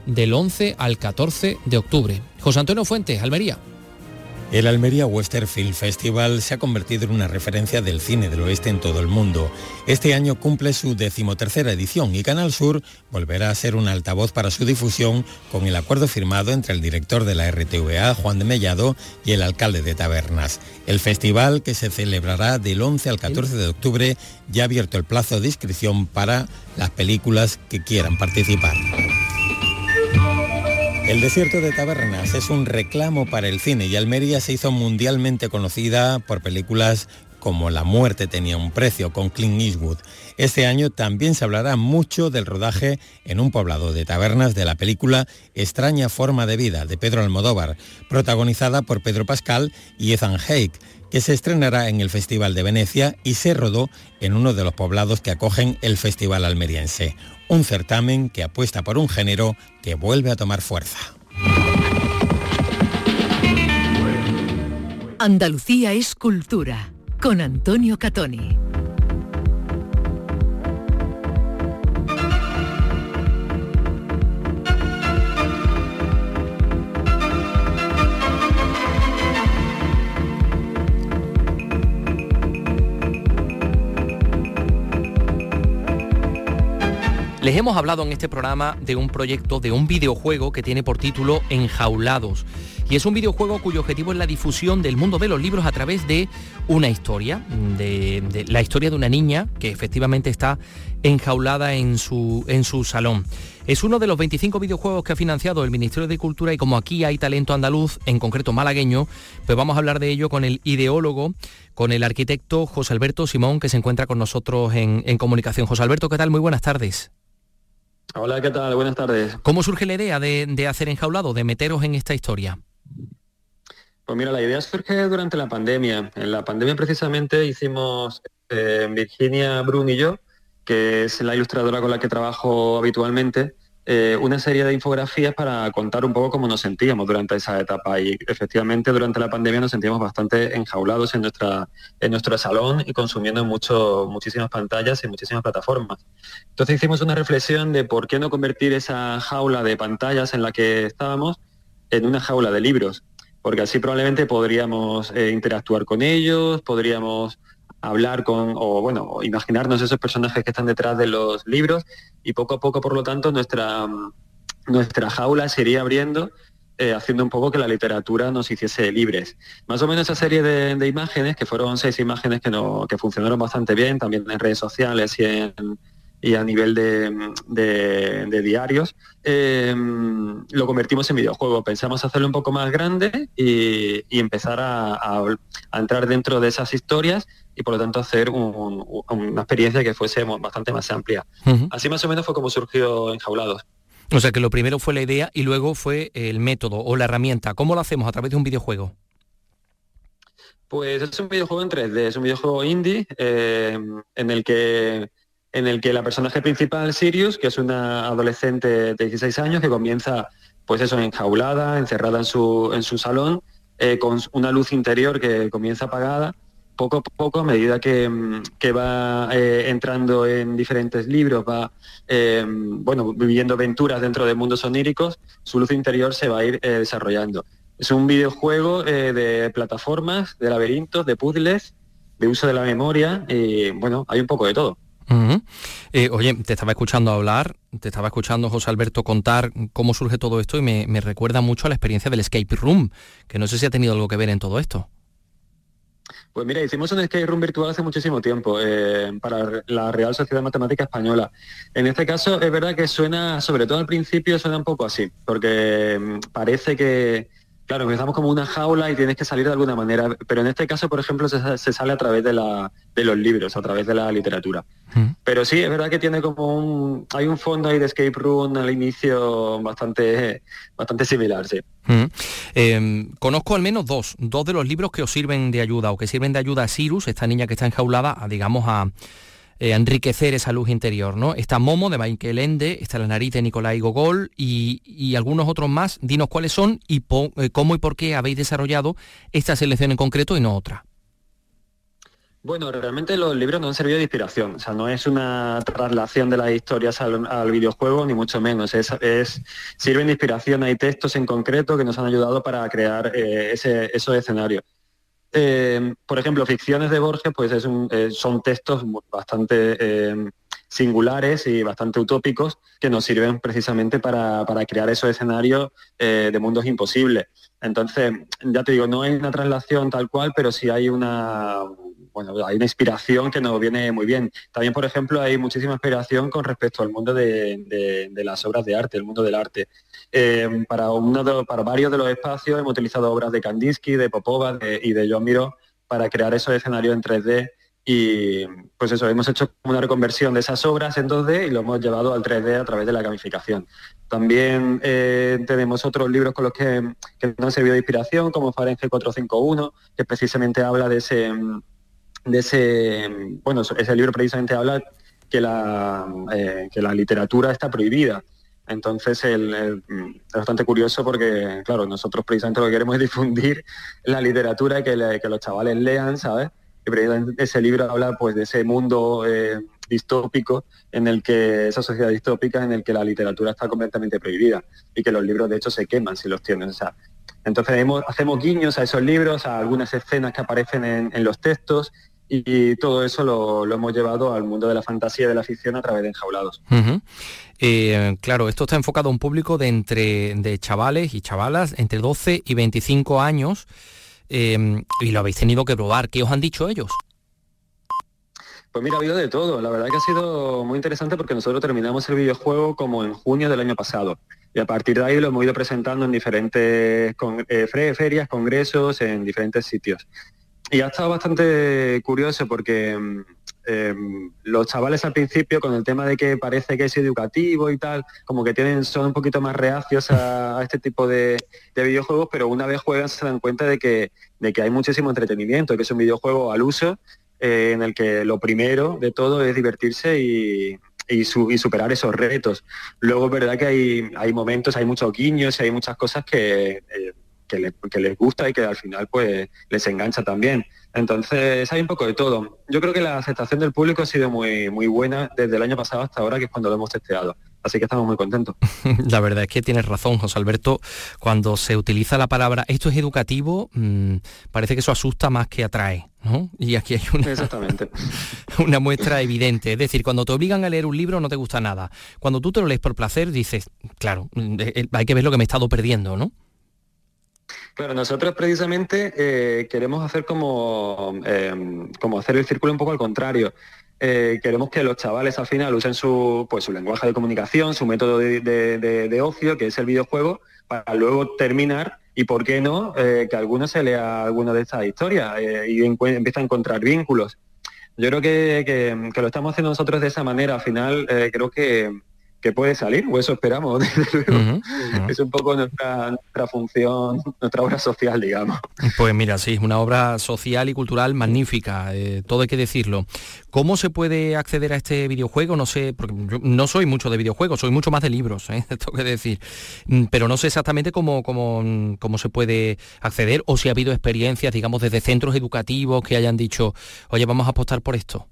del 11 al 14 de octubre. José Antonio Fuentes, Almería. El Almería Western Film Festival se ha convertido en una referencia del cine del oeste en todo el mundo. Este año cumple su decimotercera edición y Canal Sur volverá a ser un altavoz para su difusión con el acuerdo firmado entre el director de la RTVA, Juan de Mellado, y el alcalde de Tabernas. El festival, que se celebrará del 11 al 14 de octubre, ya ha abierto el plazo de inscripción para las películas que quieran participar. El desierto de Tabernas es un reclamo para el cine y Almería se hizo mundialmente conocida por películas como La muerte tenía un precio con Clint Eastwood. Este año también se hablará mucho del rodaje en un poblado de tabernas de la película Extraña forma de vida de Pedro Almodóvar, protagonizada por Pedro Pascal y Ethan Hake, que se estrenará en el Festival de Venecia y se rodó en uno de los poblados que acogen el Festival almeriense un certamen que apuesta por un género que vuelve a tomar fuerza. Andalucía es cultura, con Antonio Catoni. Les hemos hablado en este programa de un proyecto, de un videojuego que tiene por título Enjaulados. Y es un videojuego cuyo objetivo es la difusión del mundo de los libros a través de una historia, de, la historia de una niña que efectivamente está enjaulada en su, en su salón. Es uno de los 25 videojuegos que ha financiado el Ministerio de Cultura y como aquí hay talento andaluz, en concreto malagueño, pues vamos a hablar de ello con el ideólogo, con el arquitecto José Alberto Simón, que se encuentra con nosotros en, en comunicación. José Alberto, ¿qué tal? Muy buenas tardes. Hola, ¿qué tal? Buenas tardes. ¿Cómo surge la idea de, hacer enjaulado, de meteros en esta historia? Pues mira, la idea surge durante la pandemia. En la pandemia precisamente hicimos eh, Virginia Brun y yo, que es la ilustradora con la que trabajo habitualmente, eh, una serie de infografías para contar un poco cómo nos sentíamos durante esa etapa y efectivamente durante la pandemia nos sentíamos bastante enjaulados en, nuestra, en nuestro salón y consumiendo mucho, muchísimas pantallas y muchísimas plataformas. Entonces hicimos una reflexión de por qué no convertir esa jaula de pantallas en la que estábamos en una jaula de libros, porque así probablemente podríamos eh, interactuar con ellos, podríamos hablar con, o bueno, imaginarnos esos personajes que están detrás de los libros y poco a poco, por lo tanto, nuestra, nuestra jaula se iría abriendo eh, haciendo un poco que la literatura nos hiciese libres. Más o menos esa serie de, imágenes, que fueron seis imágenes que, no, que funcionaron bastante bien, también en redes sociales y en, y a nivel de, diarios, eh, lo convertimos en videojuego. Pensamos hacerlo un poco más grande y, empezar a, entrar dentro de esas historias y por lo tanto hacer una experiencia que fuese bastante más amplia. Así más o menos fue como surgió Enjaulados. O sea que lo primero fue la idea y luego fue el método o la herramienta. ¿Cómo lo hacemos? ¿A través de un videojuego? Pues es un videojuego en 3D, es un videojuego indie eh, en el que en el que la personaje principal, Sirius, que es una adolescente de 16 años que comienza, pues eso, enjaulada, encerrada en su, en su salón, eh, con una luz interior que comienza apagada, poco a poco, a medida que, va eh, entrando en diferentes libros, va eh, bueno, viviendo aventuras dentro de mundos oníricos, su luz interior se va a ir desarrollando. Es un videojuego de plataformas, de laberintos, de puzzles, de uso de la memoria, y bueno, hay un poco de todo. Eh, oye, te estaba escuchando hablar, te estaba escuchando José Alberto contar cómo surge todo esto y me, recuerda mucho a la experiencia del escape room, que no sé si ha tenido algo que ver en todo esto. Pues mira, hicimos un escape room virtual hace muchísimo tiempo eh, para la Real Sociedad Matemática Española. En este caso es verdad que suena, sobre todo al principio, suena un poco así, porque mm, parece que, Claro, empezamos como una jaula y tienes que salir de alguna manera, pero en este caso, por ejemplo, se, sale a través de, la, de, los libros, a través de la literatura. Mm. Pero sí, es verdad que tiene como un... Hay un fondo ahí de escape room al inicio bastante, bastante similar, sí. Mm. Em, conozco al menos dos, dos de los libros que os sirven de ayuda o que sirven de ayuda a Cyrus, esta niña que está enjaulada, a, digamos, a eh, enriquecer esa luz interior, ¿no? Está Momo de Michael Ende, está La nariz de Nicolai Gogol y, algunos otros más. Dinos cuáles son y eh, cómo y por qué habéis desarrollado esta selección en concreto y no otra. Bueno, realmente los libros no han servido de inspiración, o sea, no es una traslación de las historias al, videojuego, ni mucho menos, es, sirven de inspiración, hay textos en concreto que nos han ayudado para crear eh, ese, esos escenarios. Eh, por ejemplo, ficciones de Borges, pues eh, son textos bastante eh, singulares y bastante utópicos que nos sirven precisamente para, crear esos escenarios de mundos imposibles. Entonces, ya te digo, no hay una traslación tal cual, pero sí hay una, bueno, hay una inspiración que nos viene muy bien. También, por ejemplo, hay muchísima inspiración con respecto al mundo de, las obras de arte, el mundo del arte. Eh, para, uno para varios de los espacios hemos utilizado obras de Kandinsky, de Popova y de Joan Miró para crear esos escenarios en 3D y pues eso, hemos hecho una reconversión de esas obras en 2D y lo hemos llevado al 3D a través de la gamificación. También eh, tenemos otros libros con los que, que nos han servido de inspiración, como Fahrenheit 451, que precisamente habla de ese, de ese, bueno, ese libro precisamente habla que la, eh, que la literatura está prohibida. Entonces es bastante curioso porque, claro, nosotros precisamente lo que queremos es difundir (laughs) la literatura y que, los chavales lean, ¿sabes? Y ese libro habla pues de ese mundo eh, distópico en el que, esa sociedad distópica en el que la literatura está completamente prohibida y que los libros de hecho se queman si los tienen. Entonces hacemos guiños a esos libros, a algunas escenas que aparecen en, los textos y todo eso lo, hemos llevado al mundo de la fantasía y de la ficción a través de enjaulados. Eh, claro, esto está enfocado a un público de entre de chavales y chavalas entre 12 y 25 años eh, y lo habéis tenido que probar. ¿Qué os han dicho ellos? Pues mira, ha habido de todo. La verdad que ha sido muy interesante porque nosotros terminamos el videojuego como en junio del año pasado. Y a partir de ahí lo hemos ido presentando en diferentes eh, ferias, congresos, en diferentes sitios. Y ha estado bastante curioso porque mm, em, los chavales al principio, con el tema de que parece que es educativo y tal, como que tienen, son un poquito más reacios a, este tipo de, videojuegos, pero una vez juegan se dan cuenta de que, de que hay muchísimo entretenimiento, que es un videojuego al uso, eh, en el que lo primero de todo es divertirse y, y, superar esos retos. Luego es verdad que hay, hay momentos, hay muchos guiños y hay muchas cosas que, eh, que, les gusta y que al final pues les engancha también. Entonces hay un poco de todo. Yo creo que la aceptación del público ha sido muy, muy buena desde el año pasado hasta ahora, que es cuando lo hemos testeado. Así que estamos muy contentos. (laughs) La verdad es que tienes razón, José Alberto. Cuando se utiliza la palabra esto es educativo, mm, parece que eso asusta más que atrae. ¿no? Y aquí hay una, Exactamente. (laughs) una muestra evidente. Es decir, cuando te obligan a leer un libro no te gusta nada. Cuando tú te lo lees por placer, dices, claro, mm, eh, eh, hay que ver lo que me he estado perdiendo, ¿no? Claro, nosotros precisamente eh, queremos hacer como, em, como hacer el círculo un poco al contrario. Eh, queremos que los chavales al final usen su, pues, su lenguaje de comunicación, su método de, ocio, que es el videojuego, para luego terminar y, ¿por qué no?, eh, que alguno se lea alguna de estas historias y empieza a encontrar vínculos. Yo creo que, que, lo estamos haciendo nosotros de esa manera. Al final, creo que, que puede salir, o eso esperamos, (laughs) Es un poco nuestra, función, nuestra obra social, digamos. Pues mira, sí, es una obra social y cultural magnífica, eh, todo hay que decirlo. ¿Cómo se puede acceder a este videojuego? No sé, porque yo no soy mucho de videojuegos, soy mucho más de libros, ¿eh? (laughs) tengo que decir. Mm, pero no sé exactamente cómo, cómo, cómo se puede acceder o si ha habido experiencias, digamos, desde centros educativos que hayan dicho, oye, vamos a apostar por esto.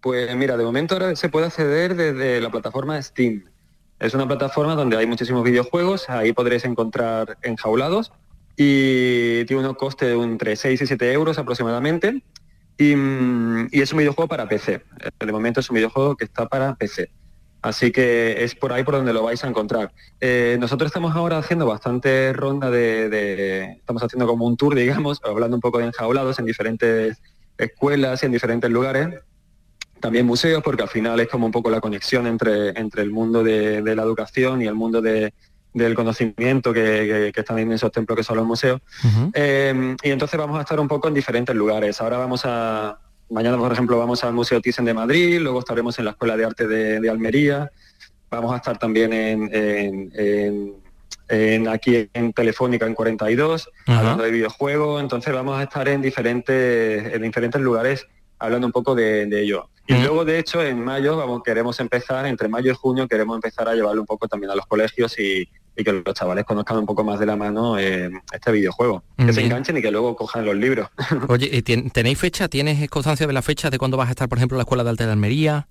Pues mira, de momento ahora se puede acceder desde la plataforma Steam. Es una plataforma donde hay muchísimos videojuegos, ahí podréis encontrar enjaulados y tiene un coste de entre 6 y 7 euros aproximadamente mm, y, es un videojuego para PC. De momento es un videojuego que está para PC. Así que es por ahí por donde lo vais a encontrar. Eh, nosotros estamos ahora haciendo bastante ronda de, Estamos haciendo como un tour, (laughs) digamos, hablando un poco de enjaulados en diferentes escuelas y en diferentes lugares también museos, porque al final es como un poco la conexión entre, entre el mundo de, la educación y el mundo del conocimiento que, están en esos templos que son los museos. Eh, y entonces vamos a estar un poco en diferentes lugares. Ahora vamos a, mañana por ejemplo vamos al Museo Thyssen de Madrid, luego estaremos en la Escuela de Arte de, Almería, vamos a estar también en, aquí en Telefónica en 42, hablando de videojuegos, entonces vamos a estar en diferentes, en diferentes lugares hablando un poco de ello. Y luego, de hecho, en mayo vamos, queremos empezar, entre mayo y junio, queremos empezar a llevarlo un poco también a los colegios y, que los chavales conozcan un poco más de la mano eh, este videojuego. Que se enganchen y que luego cojan los libros. (laughs) Oye, ¿tenéis fecha? ¿Tienes constancia de la fecha de cuándo vas a estar, por ejemplo, en la Escuela de Arte de Almería?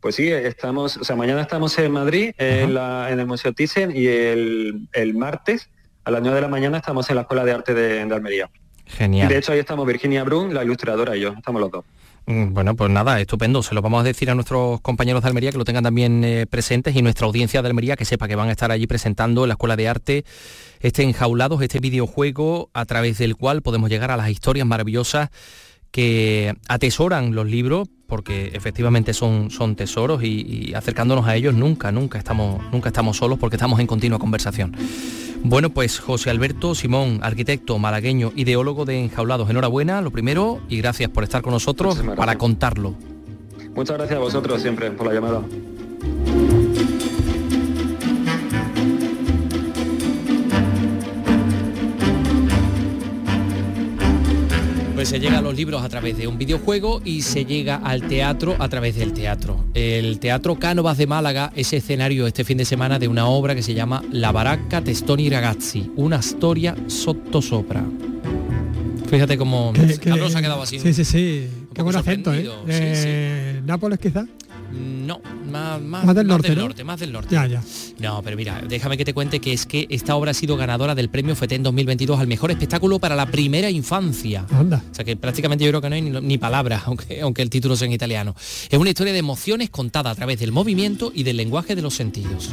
Pues sí, estamos, o sea, mañana estamos en Madrid, en, el Museo Thyssen, y el, martes a las 9 de la mañana estamos en la Escuela de Arte de, de Almería. Genial. de hecho ahí estamos Virginia Brun, la ilustradora y yo, estamos los dos. Mm, bueno, pues nada, estupendo. Se lo vamos a decir a nuestros compañeros de Almería que lo tengan también eh, presentes y nuestra audiencia de Almería que sepa que van a estar allí presentando en la Escuela de Arte este enjaulados, este videojuego a través del cual podemos llegar a las historias maravillosas que atesoran los libros porque efectivamente son, son tesoros y, acercándonos a ellos nunca, nunca estamos, nunca estamos solos porque estamos en continua conversación. Bueno, pues José Alberto Simón, arquitecto malagueño, ideólogo de Enjaulados, enhorabuena, lo primero, y gracias por estar con nosotros para contarlo. Muchas gracias a vosotros siempre por la llamada. Pues se llega a los libros a través de un videojuego y se llega al teatro a través del teatro. El Teatro Cánovas de Málaga es escenario este fin de semana de una obra que se llama La Baracca Testoni Ragazzi, una historia sottosopra. Fíjate cómo Carlos ha quedado así. Sí, sí, sí. Qué buen acento, ¿eh? eh ¿Nápoles quizá? No, más, del, norte, más del norte. Ya, ya. No, pero mira, déjame que te cuente que es que esta obra ha sido ganadora del premio FETEN 2022 al mejor espectáculo para la primera infancia. Anda. O sea que prácticamente yo creo que no hay ni, palabras, (laughs) aunque, aunque el título sea en italiano. Es una historia de emociones contada a través del movimiento y del lenguaje de los sentidos.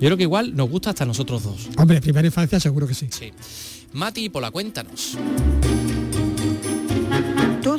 Yo creo que igual nos gusta hasta nosotros dos. Hombre, primera infancia seguro que sí. Sí. Mati, por la cuéntanos.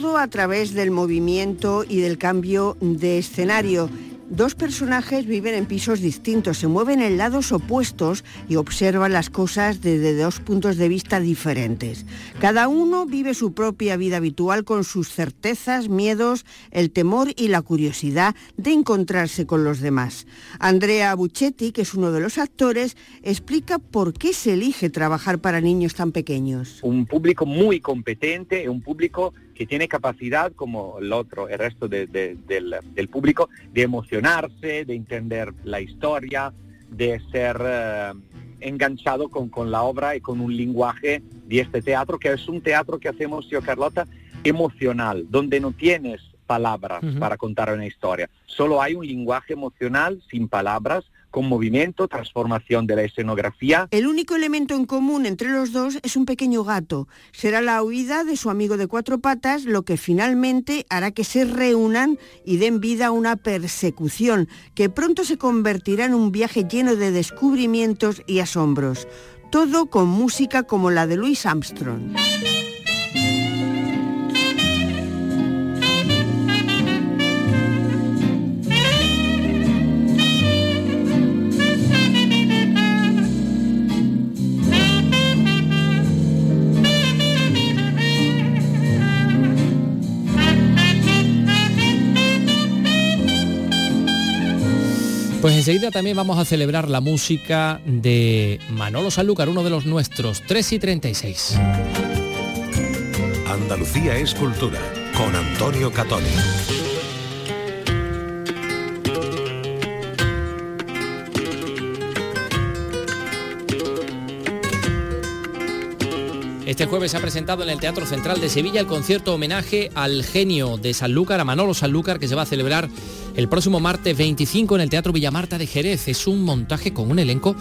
Todo a través del movimiento y del cambio de escenario. Dos personajes viven en pisos distintos, se mueven en lados opuestos y observan las cosas desde dos puntos de vista diferentes. Cada uno vive su propia vida habitual con sus certezas, miedos, el temor y la curiosidad de encontrarse con los demás. Andrea Buccetti, que es uno de los actores, explica por qué se elige trabajar para niños tan pequeños. Un público muy competente, un público que tiene capacidad, como el otro, el resto del, público, de emocionarse, de entender la historia, de ser eh, enganchado con, con, la obra y con un lenguaje de este teatro, que es un teatro que hacemos yo, Carlota, emocional, donde no tienes palabras para contar una historia, solo hay un lenguaje emocional sin palabras con movimiento, transformación de la escenografía. El único elemento en común entre los dos es un pequeño gato. Será la huida de su amigo de cuatro patas lo que finalmente hará que se reúnan y den vida a una persecución que pronto se convertirá en un viaje lleno de descubrimientos y asombros. Todo con música como la de Louis Armstrong. Pues enseguida también vamos a celebrar la música de Manolo Sanlúcar, uno de los nuestros, 3 y 36. Andalucía es cultura, con Antonio Catoni. Este jueves se ha presentado en el Teatro Central de Sevilla el concierto homenaje al genio de Sanlúcar, a Manolo Sanlúcar, que se va a celebrar el próximo martes 25 en el Teatro Villamarta de Jerez. Es un montaje con un elenco,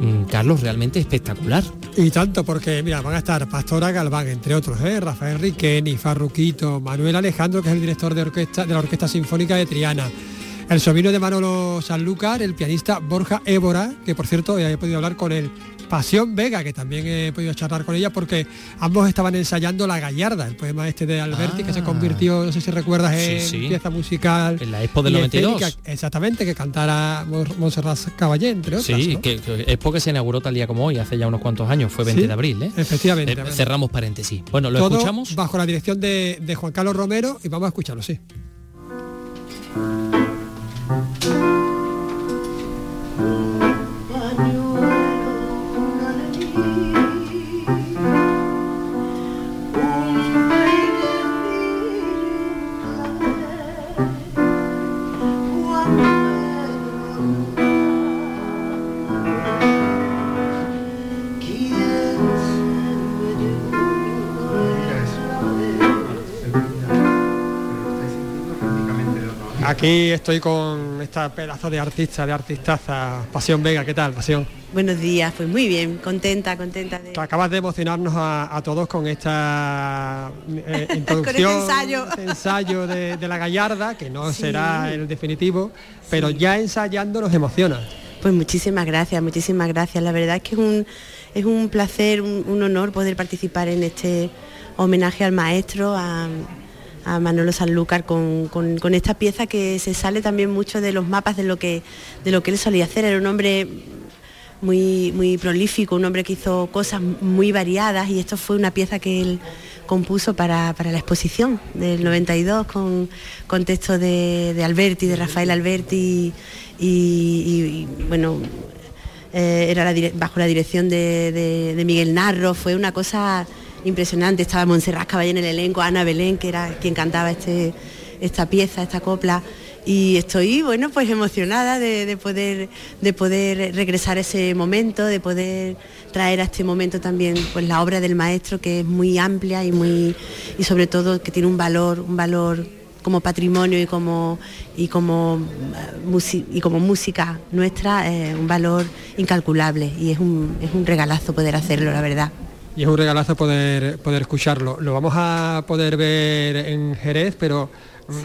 mm, Carlos, realmente espectacular. Y tanto porque, mira, van a estar Pastora Galván, entre otros, ¿eh? Rafael Riqueni, Farruquito, Manuel Alejandro, que es el director de, orquesta, de la Orquesta Sinfónica de Triana. El sobrino de Manolo Sanlúcar, el pianista Borja Évora, que por cierto he podido hablar con él Pasión Vega, que también he podido charlar con ella porque ambos estaban ensayando La Gallarda, el poema este de Alberti, que se ah. convirtió, no sé si recuerdas, en pieza musical. En la Expo del 92. exactamente, que cantara Montserrat Caballé, entre otras. Sí, que, Expo que se inauguró tal día como hoy, hace ya unos cuantos años, fue 20 de abril. ¿eh? Efectivamente. Eh, cerramos paréntesis. Bueno, ¿lo escuchamos? Bajo la dirección de, de Juan Carlos Romero y vamos a escucharlo, sí. Aquí estoy con esta pedazo de artista, de artistaza, Pasión Vega, ¿qué tal, Pasión? Buenos días, pues muy bien, contenta, contenta de... Acabas de emocionarnos a, todos con esta eh, (laughs) introducción, este ensayo, de, la Gallarda, que no será el definitivo, pero ya ensayando nos emociona. Pues muchísimas gracias, muchísimas gracias. La verdad es que es un, es un placer, un honor poder participar en este homenaje al maestro, a a Manolo Sanlúcar con, con, esta pieza que se sale también mucho de los mapas de lo que, de lo que él solía hacer. Era un hombre muy, muy prolífico, un hombre que hizo cosas muy variadas y esto fue una pieza que él compuso para, la exposición del 92 con, con textos de, Alberti, de Rafael Alberti y, bueno, eh, era bajo la dirección de, de Miguel Narro, fue una cosa impresionante. Estaba Montserrat Caballé en el elenco, Ana Belén, que era quien cantaba este, esta pieza, esta copla. Y estoy, bueno, pues emocionada de, poder, de poder regresar a ese momento, de poder traer a este momento también pues la obra del maestro que es muy amplia y muy y sobre todo que tiene un valor, un valor como patrimonio y como y como eh, y como música nuestra eh, un valor incalculable y es un, es un regalazo poder hacerlo la verdad y es un regalazo poder poder escucharlo. Lo vamos a poder ver en Jerez pero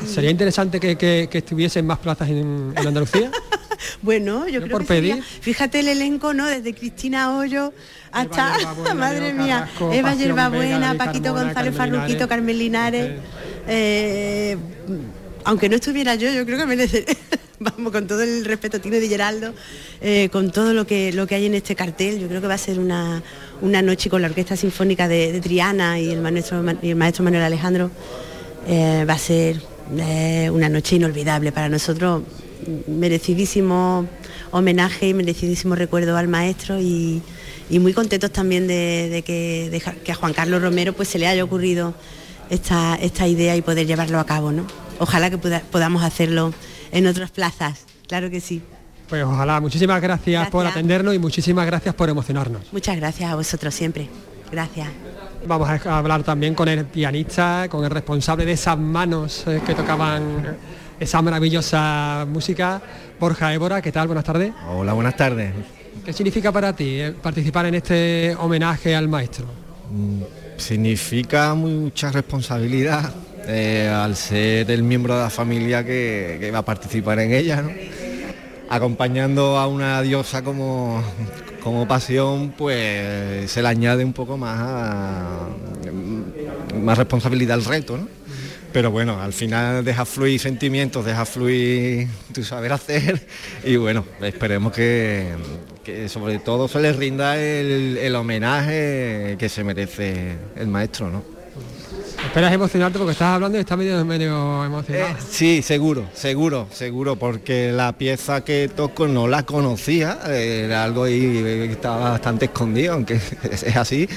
sería interesante que, estuviesen más plazas en, Andalucía (laughs) Bueno, yo creo que fíjate el elenco, ¿no? Desde Cristina Hoyo hasta, (laughs) madre mía, Eva Yerbabuena, Paquito González Farruquito, Carmen Linares. Eh, aunque no estuviera yo, yo creo que merece, (laughs) vamos, con todo el respeto Tino de Geraldo, eh, con todo lo que, lo que hay en este cartel, yo creo que va a ser una, noche con la Orquesta Sinfónica de, Triana y el, maestro, el maestro Manuel Alejandro, eh, va a ser una noche inolvidable para nosotros, merecidísimo homenaje y merecidísimo recuerdo al maestro y, muy contentos también de, que, que, a Juan Carlos Romero pues se le haya ocurrido esta, esta idea y poder llevarlo a cabo. ¿no? Ojalá que podamos hacerlo en otras plazas, claro que sí. Pues ojalá, muchísimas gracias, por atendernos y muchísimas gracias por emocionarnos. Muchas gracias a vosotros siempre. Gracias. Vamos a hablar también con el pianista, con el responsable de esas manos eh, que tocaban esa maravillosa música, Borja Évora. ¿Qué tal? Buenas tardes. Hola, buenas tardes. ¿Qué significa para ti eh, participar en este homenaje al maestro? Mm, significa mucha responsabilidad eh, al ser el miembro de la familia que, va a participar en ella, acompañando a una diosa como, como pasión, pues se le añade un poco más, más responsabilidad al reto. ¿no? pero bueno, al final deja fluir sentimientos, deja fluir tu saber hacer y bueno, esperemos que, sobre todo se le rinda el, homenaje que se merece el maestro, ¿no? Esperas emocionarte porque estás hablando y estás medio, medio emocionado. Eh, sí, seguro, seguro, seguro, porque la pieza que toco no la conocía, era algo que estaba bastante escondido, aunque (laughs) es así,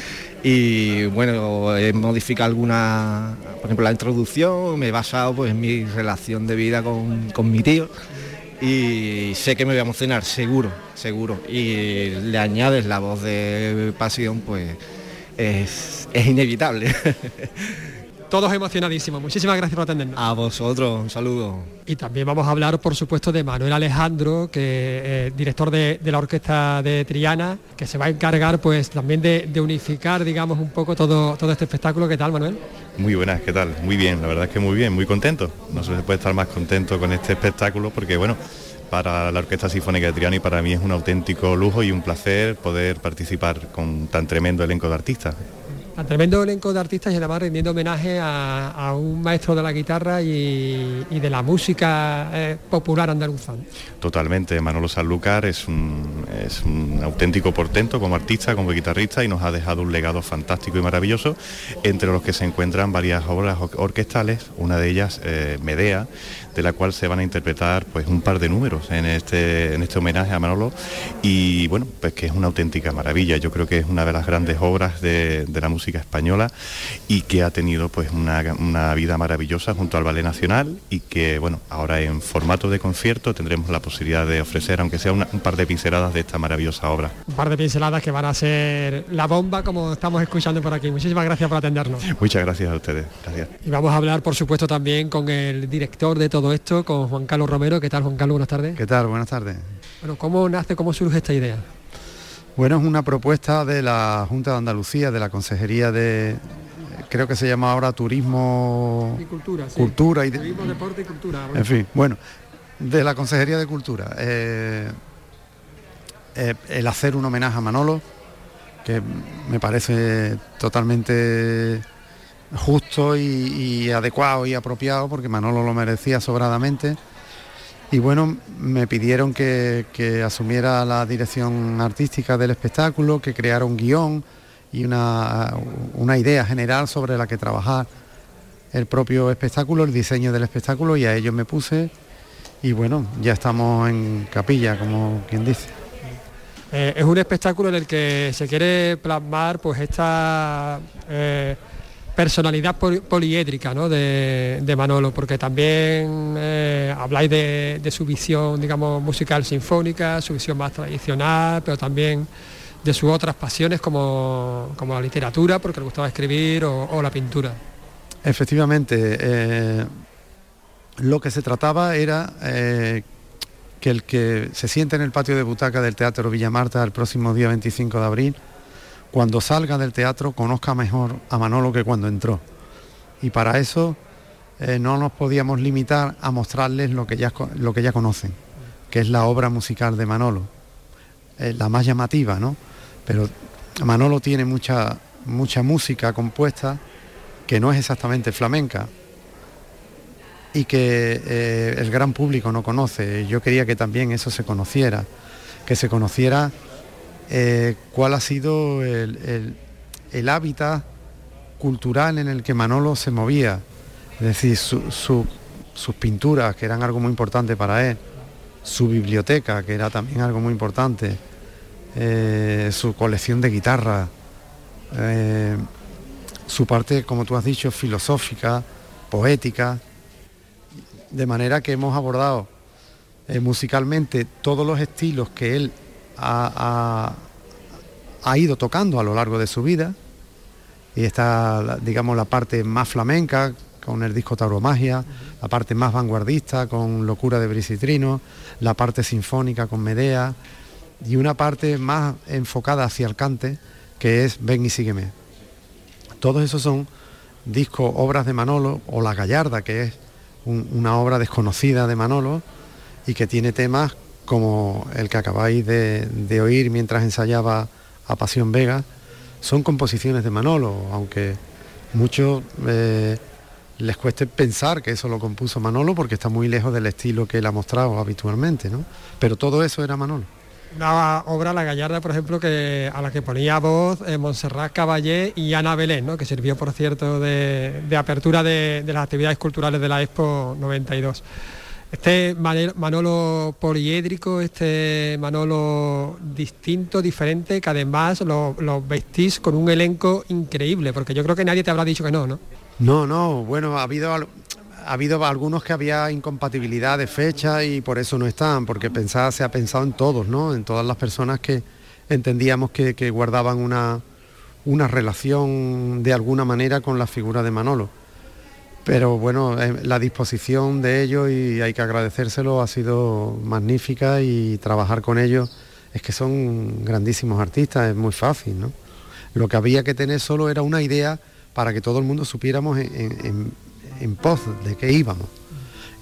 y bueno, he modificado alguna, por ejemplo la introducción, me he basado pues, en mi relación de vida con, mi tío y sé que me voy a emocionar, seguro, seguro. Y le añades la voz de pasión, pues es, es inevitable. (laughs) todos emocionadísimos. Muchísimas gracias por atendernos. A vosotros, un saludo. Y también vamos a hablar, por supuesto, de Manuel Alejandro, que eh, director de, la Orquesta de Triana, que se va a encargar pues también de, unificar, digamos, un poco todo, todo este espectáculo. ¿Qué tal, Manuel? Muy buenas, ¿qué tal? Muy bien, la verdad es que muy bien, muy contento. No se puede estar más contento con este espectáculo porque, bueno, para la Orquesta Sinfónica de Triana y para mí es un auténtico lujo y un placer poder participar con tan tremendo elenco de artistas a tremendo elenco de artistas y además rendiendo homenaje a, un maestro de la guitarra y, de la música eh, popular andaluza. Totalmente, Manolo Sanlúcar es un, es un auténtico portento como artista, como guitarrista y nos ha dejado un legado fantástico y maravilloso, entre los que se encuentran varias obras orquestales, una de ellas eh, Medea, de la cual se van a interpretar pues un par de números en este, en este homenaje a Manolo y bueno, pues que es una auténtica maravilla. Yo creo que es una de las grandes obras de, la música española y que ha tenido pues una, vida maravillosa junto al Ballet Nacional y que bueno, ahora en formato de concierto tendremos la posibilidad de ofrecer, aunque sea un par de pinceladas de esta maravillosa obra. Un par de pinceladas que van a ser la bomba como estamos escuchando por aquí. Muchísimas gracias por atendernos. Muchas gracias a ustedes. Gracias. Y vamos a hablar por supuesto también con el director de todo esto con Juan Carlos Romero. ¿Qué tal, Juan Carlos? Buenas tardes. ¿Qué tal? Buenas tardes. Bueno, ¿cómo nace, cómo surge esta idea? Bueno, es una propuesta de la Junta de Andalucía, de la Consejería de, creo que se llama ahora Turismo y Cultura. Cultura y Turismo, Deporte y Cultura. En fin, bueno, de la Consejería de Cultura. Eh, eh, el hacer un homenaje a Manolo, que me parece totalmente justo y, adecuado y apropiado porque Manolo lo merecía sobradamente. Y bueno, me pidieron que, asumiera la dirección artística del espectáculo, que creara un guion y una, una idea general sobre la que trabajar el propio espectáculo, el diseño del espectáculo y a ello me puse y bueno, ya estamos en capilla, como quien dice. Eh, es un espectáculo en el que se quiere plasmar pues esta eh, personalidad poliédrica de, Manolo, porque también eh, habláis de, su visión, digamos, musical sinfónica, su visión más tradicional, pero también de sus otras pasiones como, la literatura, porque le gustaba escribir, o, la pintura. Efectivamente, lo que se trataba era que el que se siente en el patio de butaca del Teatro Villa Marta el próximo día 25 de abril, cuando salga del teatro conozca mejor a Manolo que cuando entró. Y para eso eh, no nos podíamos limitar a mostrarles lo que ya, lo que conocen, que es la obra musical de Manolo, eh, la más llamativa, ¿no? Pero Manolo tiene mucha, mucha música compuesta que no es exactamente flamenca, y que eh, el gran público no conoce. Yo quería que también eso se conociera, que se conociera eh, cuál ha sido el, hábitat cultural en el que Manolo se movía, es decir, sus pinturas, que eran algo muy importante para él, su biblioteca, que era también algo muy importante, eh, su colección de guitarras, su parte, como tú has dicho, filosófica, poética, de manera que hemos abordado eh, musicalmente todos los estilos que él ha, ido tocando a lo largo de su vida. Y está, digamos, la parte más flamenca con el disco Tauromagia, la parte más vanguardista con Locura de Brisitrino, la parte sinfónica con Medea y una parte más enfocada hacia el cante que es Ven y sígueme. Todos esos son discos, obras de Manolo o La Gallarda, que es una obra desconocida de Manolo y que tiene temas como el que acabáis de, oír mientras ensayaba a Pasión Vega, son composiciones de Manolo, aunque muchos eh, les cueste pensar que eso lo compuso Manolo porque está muy lejos del estilo que él ha mostrado habitualmente, ¿no? Pero todo eso era Manolo. Una obra, La Gallarda, por ejemplo, que, a la que ponía voz eh, Montserrat Caballé y Ana Belén, ¿no? que sirvió, por cierto, de, apertura de, las actividades culturales de la Expo 92. Este Manolo poliédrico, este Manolo distinto, diferente, que además lo, vestís con un elenco increíble, porque yo creo que nadie te habrá dicho que no, ¿no? No, no, bueno, ha habido ha habido algunos que había incompatibilidad de fecha y por eso no están, porque pensaba, se ha pensado en todos, ¿no? En todas las personas que entendíamos que, guardaban una, una relación de alguna manera con la figura de Manolo. Pero bueno, eh, la disposición de ellos y hay que agradecérselo ha sido magnífica y trabajar con ellos es que son grandísimos artistas, es muy fácil, ¿no? Lo que había que tener solo era una idea para que todo el mundo supiéramos en, en pos de qué íbamos.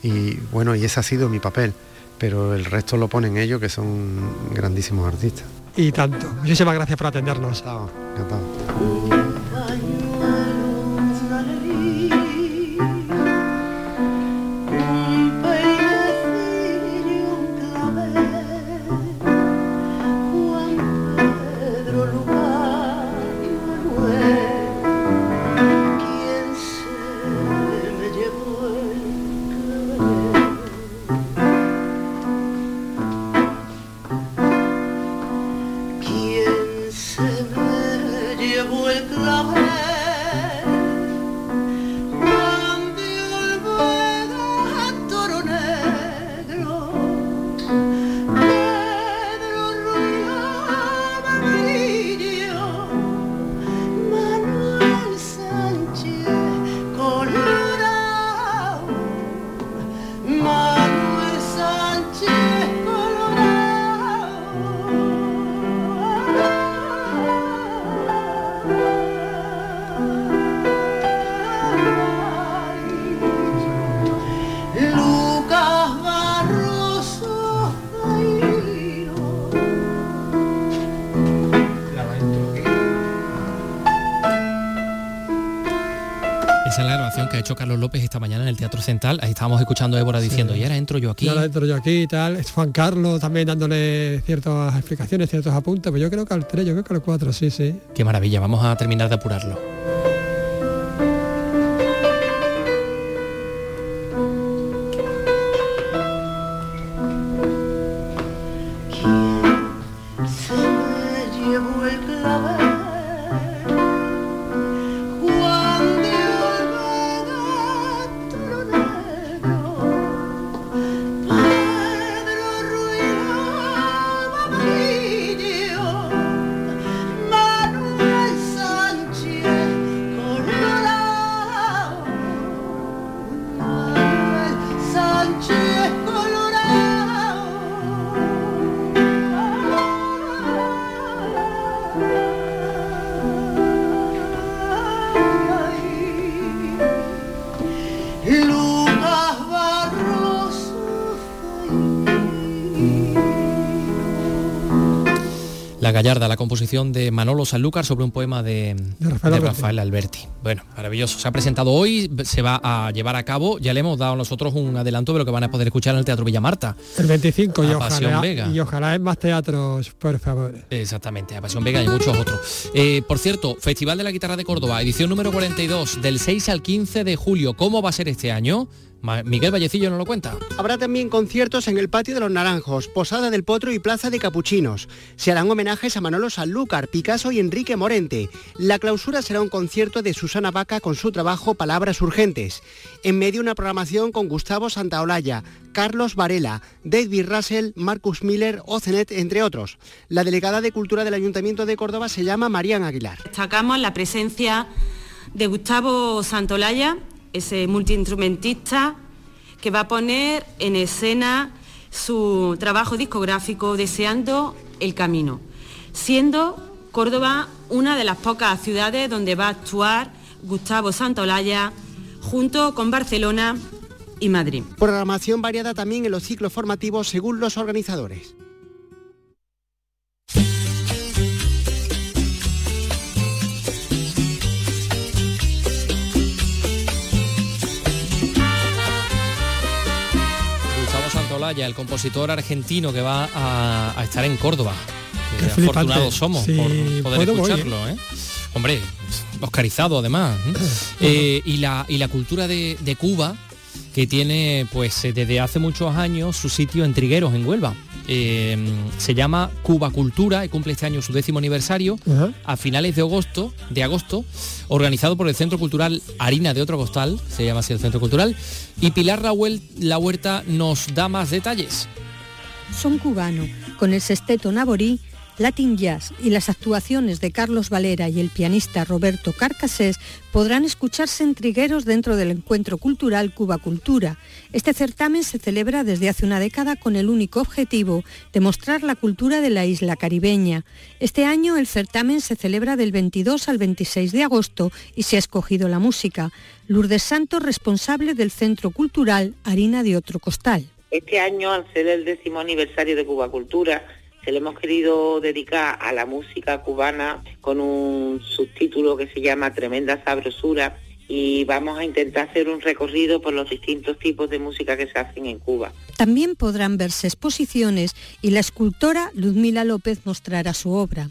Y bueno, y ese ha sido mi papel, pero el resto lo ponen ellos, que son grandísimos artistas. Y tanto. Muchísimas gracias por atendernos. Central, ahí estábamos escuchando a Évora diciendo, y ahora entro yo aquí. Y ahora entro yo aquí y tal. Juan Carlos también dándole ciertas explicaciones, ciertos apuntes, pero yo creo que al 3, yo creo que al 4, sí, sí. Qué maravilla, vamos a terminar de apurarlo. De Manolo Sanlúcar sobre un poema de, Rafael, Alberti. Bueno, maravilloso. Se ha presentado hoy, se va a llevar a cabo, ya le hemos dado a nosotros un adelanto de lo que van a poder escuchar en el Teatro Villa Marta. El 25 y ojalá, y ojalá en más teatros, por favor. Exactamente, a Pasión Vega y muchos otros. Eh, por cierto, Festival de la Guitarra de Córdoba, edición número 42, del 6 al 15 de julio. ¿Cómo va a ser este año? Miguel Vallecillo no lo cuenta. Habrá también conciertos en el Patio de los Naranjos, Posada del Potro y Plaza de Capuchinos. Se harán homenajes a Manolo Sanlúcar, Picasso y Enrique Morente. La clausura será un concierto de Susana Vaca con su trabajo Palabras Urgentes. En medio una programación con Gustavo Santaolalla, Carlos Varela, David Russell, Marcus Miller o entre otros. La delegada de Cultura del Ayuntamiento de Córdoba se llama Marían Aguilar. Destacamos la presencia de Gustavo Santolaya, ese multiinstrumentista que va a poner en escena su trabajo discográfico Deseando el Camino, siendo Córdoba una de las pocas ciudades donde va a actuar Gustavo Santolaya junto con Barcelona y Madrid. Programación variada también en los ciclos formativos según los organizadores. El compositor argentino que va a, estar en Córdoba. Qué afortunados somos por poder escucharlo, ¿eh? Hombre, oscarizado además. ¿eh? y, la, y la cultura de, de Cuba, que tiene pues desde hace muchos años su sitio en Trigueros, en Huelva. Eh, se llama Cuba Cultura y cumple este año su décimo aniversario a finales de agosto, de agosto, organizado por el Centro Cultural Harina de Otro Costal, se llama así el Centro Cultural, y Pilar Raúl La Huerta nos da más detalles. Son cubano, con el sexteto Naborí Latin Jazz y las actuaciones de Carlos Valera y el pianista Roberto Carcasés podrán escucharse en Trigueros dentro del encuentro cultural Cuba Cultura. Este certamen se celebra desde hace una década con el único objetivo de mostrar la cultura de la isla caribeña. Este año el certamen se celebra del 22 al 26 de agosto y se ha escogido la música. Lourdes Santos, responsable del Centro Cultural Harina de Otro Costal. Este año, al ser el décimo aniversario de Cuba Cultura, se le hemos querido dedicar a la música cubana con un subtítulo que se llama Tremenda Sabrosura y vamos a intentar hacer un recorrido por los distintos tipos de música que se hacen en Cuba. También podrán verse exposiciones y la escultora Luzmila López mostrará su obra.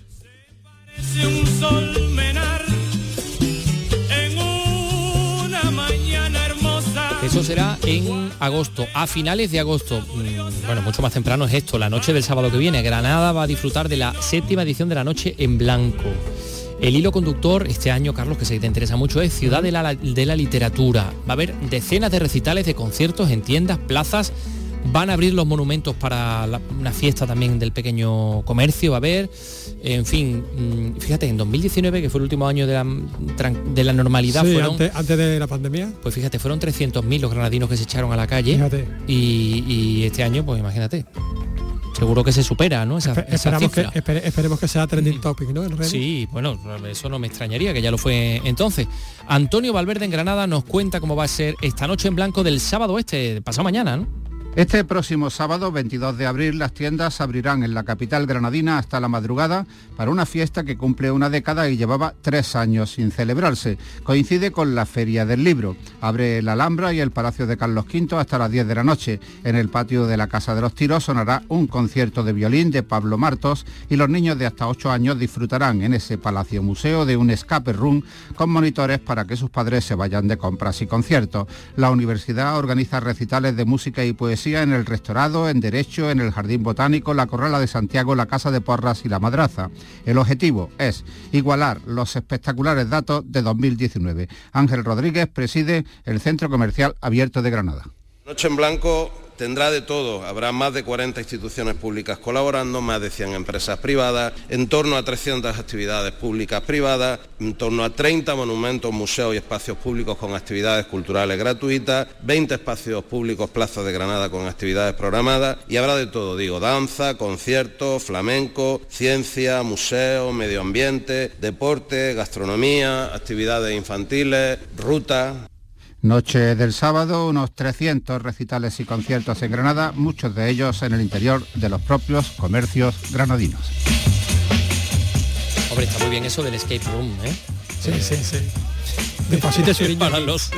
Eso será en agosto, a finales de agosto. Mm, bueno, mucho más temprano es esto, la noche del sábado que viene. Granada va a disfrutar de la séptima edición de la Noche en Blanco. El hilo conductor este año, Carlos, que se te interesa mucho, es Ciudad de la, de la Literatura. Va a haber decenas de recitales de conciertos en tiendas, plazas Van a abrir los monumentos para una fiesta también del pequeño comercio, va a haber. En fin, mm, fíjate, en 2019, que fue el último año de la, de la normalidad, fueron, antes, de la pandemia. Pues fíjate, fueron 300.000 los granadinos que se echaron a la calle. Fíjate. Y, este año, pues imagínate. Seguro que se supera, ¿no? Esa, que, esperemos que sea trending topic, ¿no? sí, bueno, eso no me extrañaría, que ya lo fue entonces. Antonio Valverde en Granada nos cuenta cómo va a ser esta noche en blanco del sábado este, pasado mañana, ¿no? Este próximo sábado, 22 de abril, las tiendas abrirán en la capital granadina hasta la madrugada para una fiesta que cumple una década y llevaba tres años sin celebrarse. Coincide con la Feria del Libro. Abre la Alhambra y el Palacio de Carlos V hasta las 10 de la noche. En el patio de la Casa de los Tiros sonará un concierto de violín de Pablo Martos y los niños de hasta 8 años disfrutarán en ese Palacio Museo de un escape room con monitores para que sus padres se vayan de compras y conciertos. La universidad organiza recitales de música y poesía en el Restaurado, en Derecho, en el Jardín Botánico, la Corrala de Santiago, la Casa de Porras y la Madraza. El objetivo es igualar los espectaculares datos de 2019. Ángel Rodríguez preside el Centro Comercial Abierto de Granada. Noche en Blanco tendrá de todo. Habrá más de 40 instituciones públicas colaborando, más de 100 empresas privadas, en torno a 300 actividades públicas privadas, en torno a 30 monumentos, museos y espacios públicos con actividades culturales gratuitas, 20 espacios públicos, plazas de Granada con actividades programadas y habrá de todo, digo, danza, conciertos, flamenco, ciencia, museo, medio ambiente, deporte, gastronomía, actividades infantiles, rutas. Noche del sábado, unos 300 recitales y conciertos en Granada, muchos de ellos en el interior de los propios comercios granadinos. Hombre, está muy bien eso del escape room, ¿eh? Sí, sí, sí. Deposite su niño. Para los-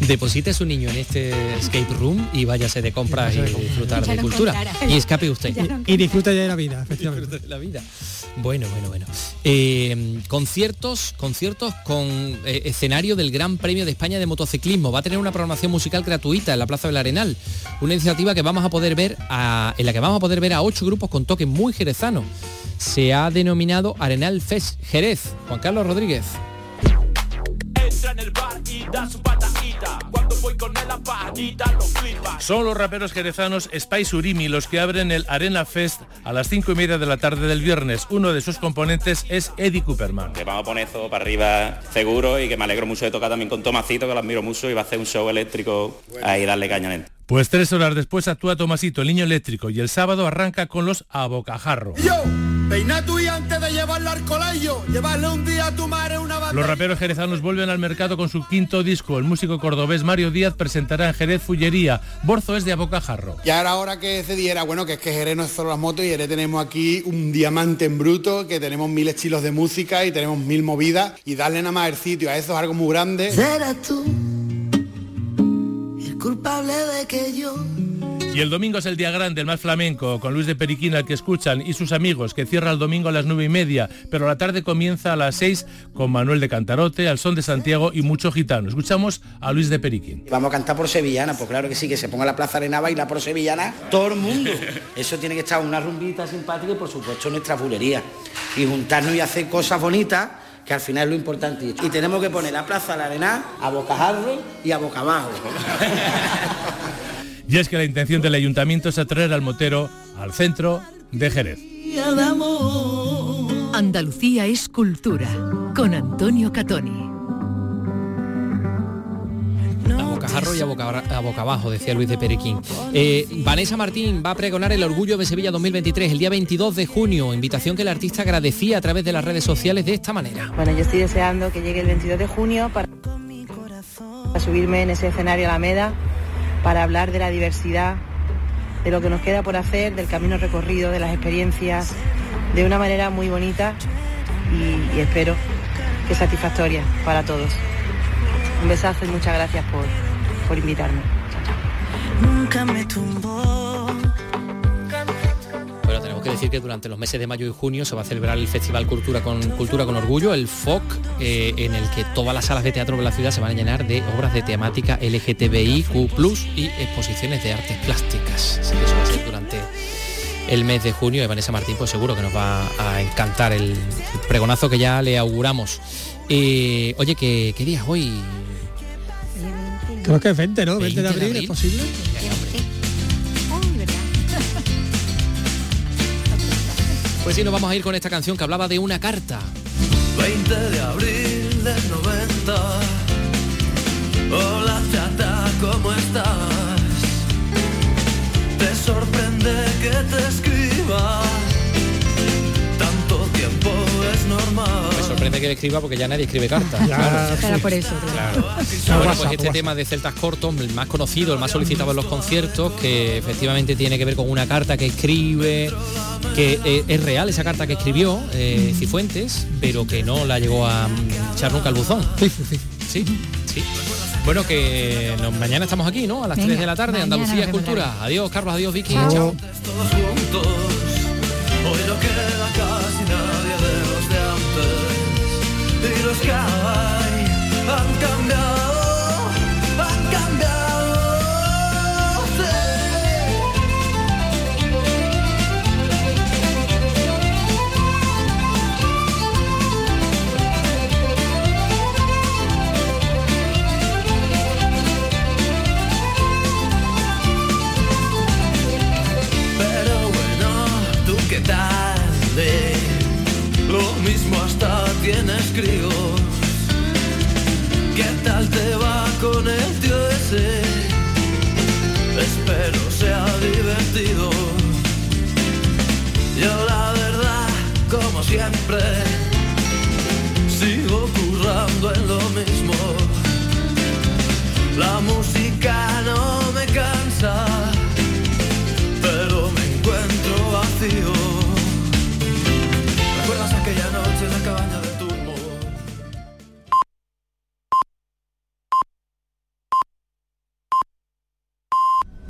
Deposite su niño en este escape room y váyase de compras y disfrutar Ya de cultura. encontrará. Y escape usted. Y disfruta ya de la vida, efectivamente. de la vida. Bueno, bueno, bueno. Eh, conciertos, conciertos con eh, escenario del Gran Premio de España de Motociclismo. Va a tener una programación musical gratuita en la Plaza del Arenal. Una iniciativa que vamos a poder ver a- en la que vamos a poder ver a ocho grupos con toques muy jerezanos. Se ha denominado Arenal Fest Jerez. Juan Carlos Rodríguez. Entra en el bar y da su patadita. Cuando voy con él a pagadita lo flipa. Son los raperos jerezanos Spice Urimi los que abren el Arena Fest a las cinco y media de la tarde del viernes. Uno de sus componentes es Eddie Cooperman. Que vamos a poner eso para arriba seguro y que me alegro mucho de tocar también con Tomasito, que lo admiro mucho y va a hacer un show eléctrico ahí darle caña a él. Pues tres horas después actúa Tomasito, el niño eléctrico, y el sábado arranca con los a bocajarro. Yo, peina tu y antes de llevarla al colegio, llevarle un día a tu madre una banda. Los raperos jerezanos vuelven al mercado con su quinto disco. El músico cordobés Mario Díaz presentará en Jerez Fullería. Borzo es de a bocajarro. Ya era hora que se diera, bueno, que es que Jerez no es solo las motos y Jerez tenemos aquí un diamante en bruto, que tenemos mil estilos de música y tenemos mil movidas y darle nada más el sitio a eso es algo muy grande. Serás tú el culpable de que yo Y el domingo es el día grande, el más flamenco, con Luis de Periquín al que escuchan y sus amigos, que cierra el domingo a las nueve y media, pero la tarde comienza a las seis con Manuel de Cantarote, al son de Santiago y mucho gitano. Escuchamos a Luis de Periquín. Vamos a cantar por sevillana, pues claro que sí, que se ponga la Plaza Arena a bailar por sevillana todo el mundo. (laughs) Eso tiene que estar una rumbita simpática y por supuesto nuestra bulería. Y juntarnos y hacer cosas bonitas, que al final es lo importante. Y tenemos que poner la Plaza la Arena a bocajarro y a boca abajo. (laughs) Y es que la intención del ayuntamiento es atraer al motero al centro de Jerez. Andalucía es cultura con Antonio Catoni. A bocajarro y a boca, a boca abajo, decía Luis de Periquín. Eh, Vanessa Martín va a pregonar el Orgullo de Sevilla 2023 el día 22 de junio, invitación que el artista agradecía a través de las redes sociales de esta manera. Bueno, yo estoy deseando que llegue el 22 de junio para, para subirme en ese escenario Alameda para hablar de la diversidad, de lo que nos queda por hacer, del camino recorrido, de las experiencias, de una manera muy bonita y, espero que satisfactoria para todos. Un besazo y muchas gracias por, por invitarme. nunca me. Tenemos que decir que durante los meses de mayo y junio se va a celebrar el Festival Cultura con Cultura con Orgullo, el FOC, eh, en el que todas las salas de teatro de la ciudad se van a llenar de obras de temática LGTBIQ+, y exposiciones de artes plásticas. Así que eso va a ser durante el mes de junio y Vanessa Martín pues seguro que nos va a encantar el, pregonazo que ya le auguramos. Eh, oye, ¿qué, ¿qué día es hoy? Creo que es 20, ¿no? 20, 20 de de abril, abril. ¿es posible? Pues sí, nos vamos a ir con esta canción que hablaba de una carta. 20 de abril del 90. Hola chata, ¿cómo estás? Te sorprende que te escriba. Tanto tiempo es normal. Me sorprende que le escriba porque ya nadie escribe cartas. (laughs) Ya, claro. Será por eso. Claro. Por Bueno, pues este WhatsApp. tema de celtas cortos, el más conocido, el más solicitado en los conciertos, que efectivamente tiene que ver con una carta que escribe, que eh, es real esa carta que escribió eh, Cifuentes, pero que no la llegó a mm, echar nunca al buzón. Sí, sí, sí. Sí, Bueno, que nos- mañana estamos aquí, ¿no? A las Venga, 3 de la tarde, Andalucía vemos. Cultura. Adiós, Carlos, adiós, Vicky. Chao. Chao. Todos juntos. Hoy no queda casi nadie de los de antes. Y los que hay han cambiado, ¿Qué tal te va con el tío ese? Espero sea divertido. Yo la verdad, como siempre, sigo currando en lo mismo. La música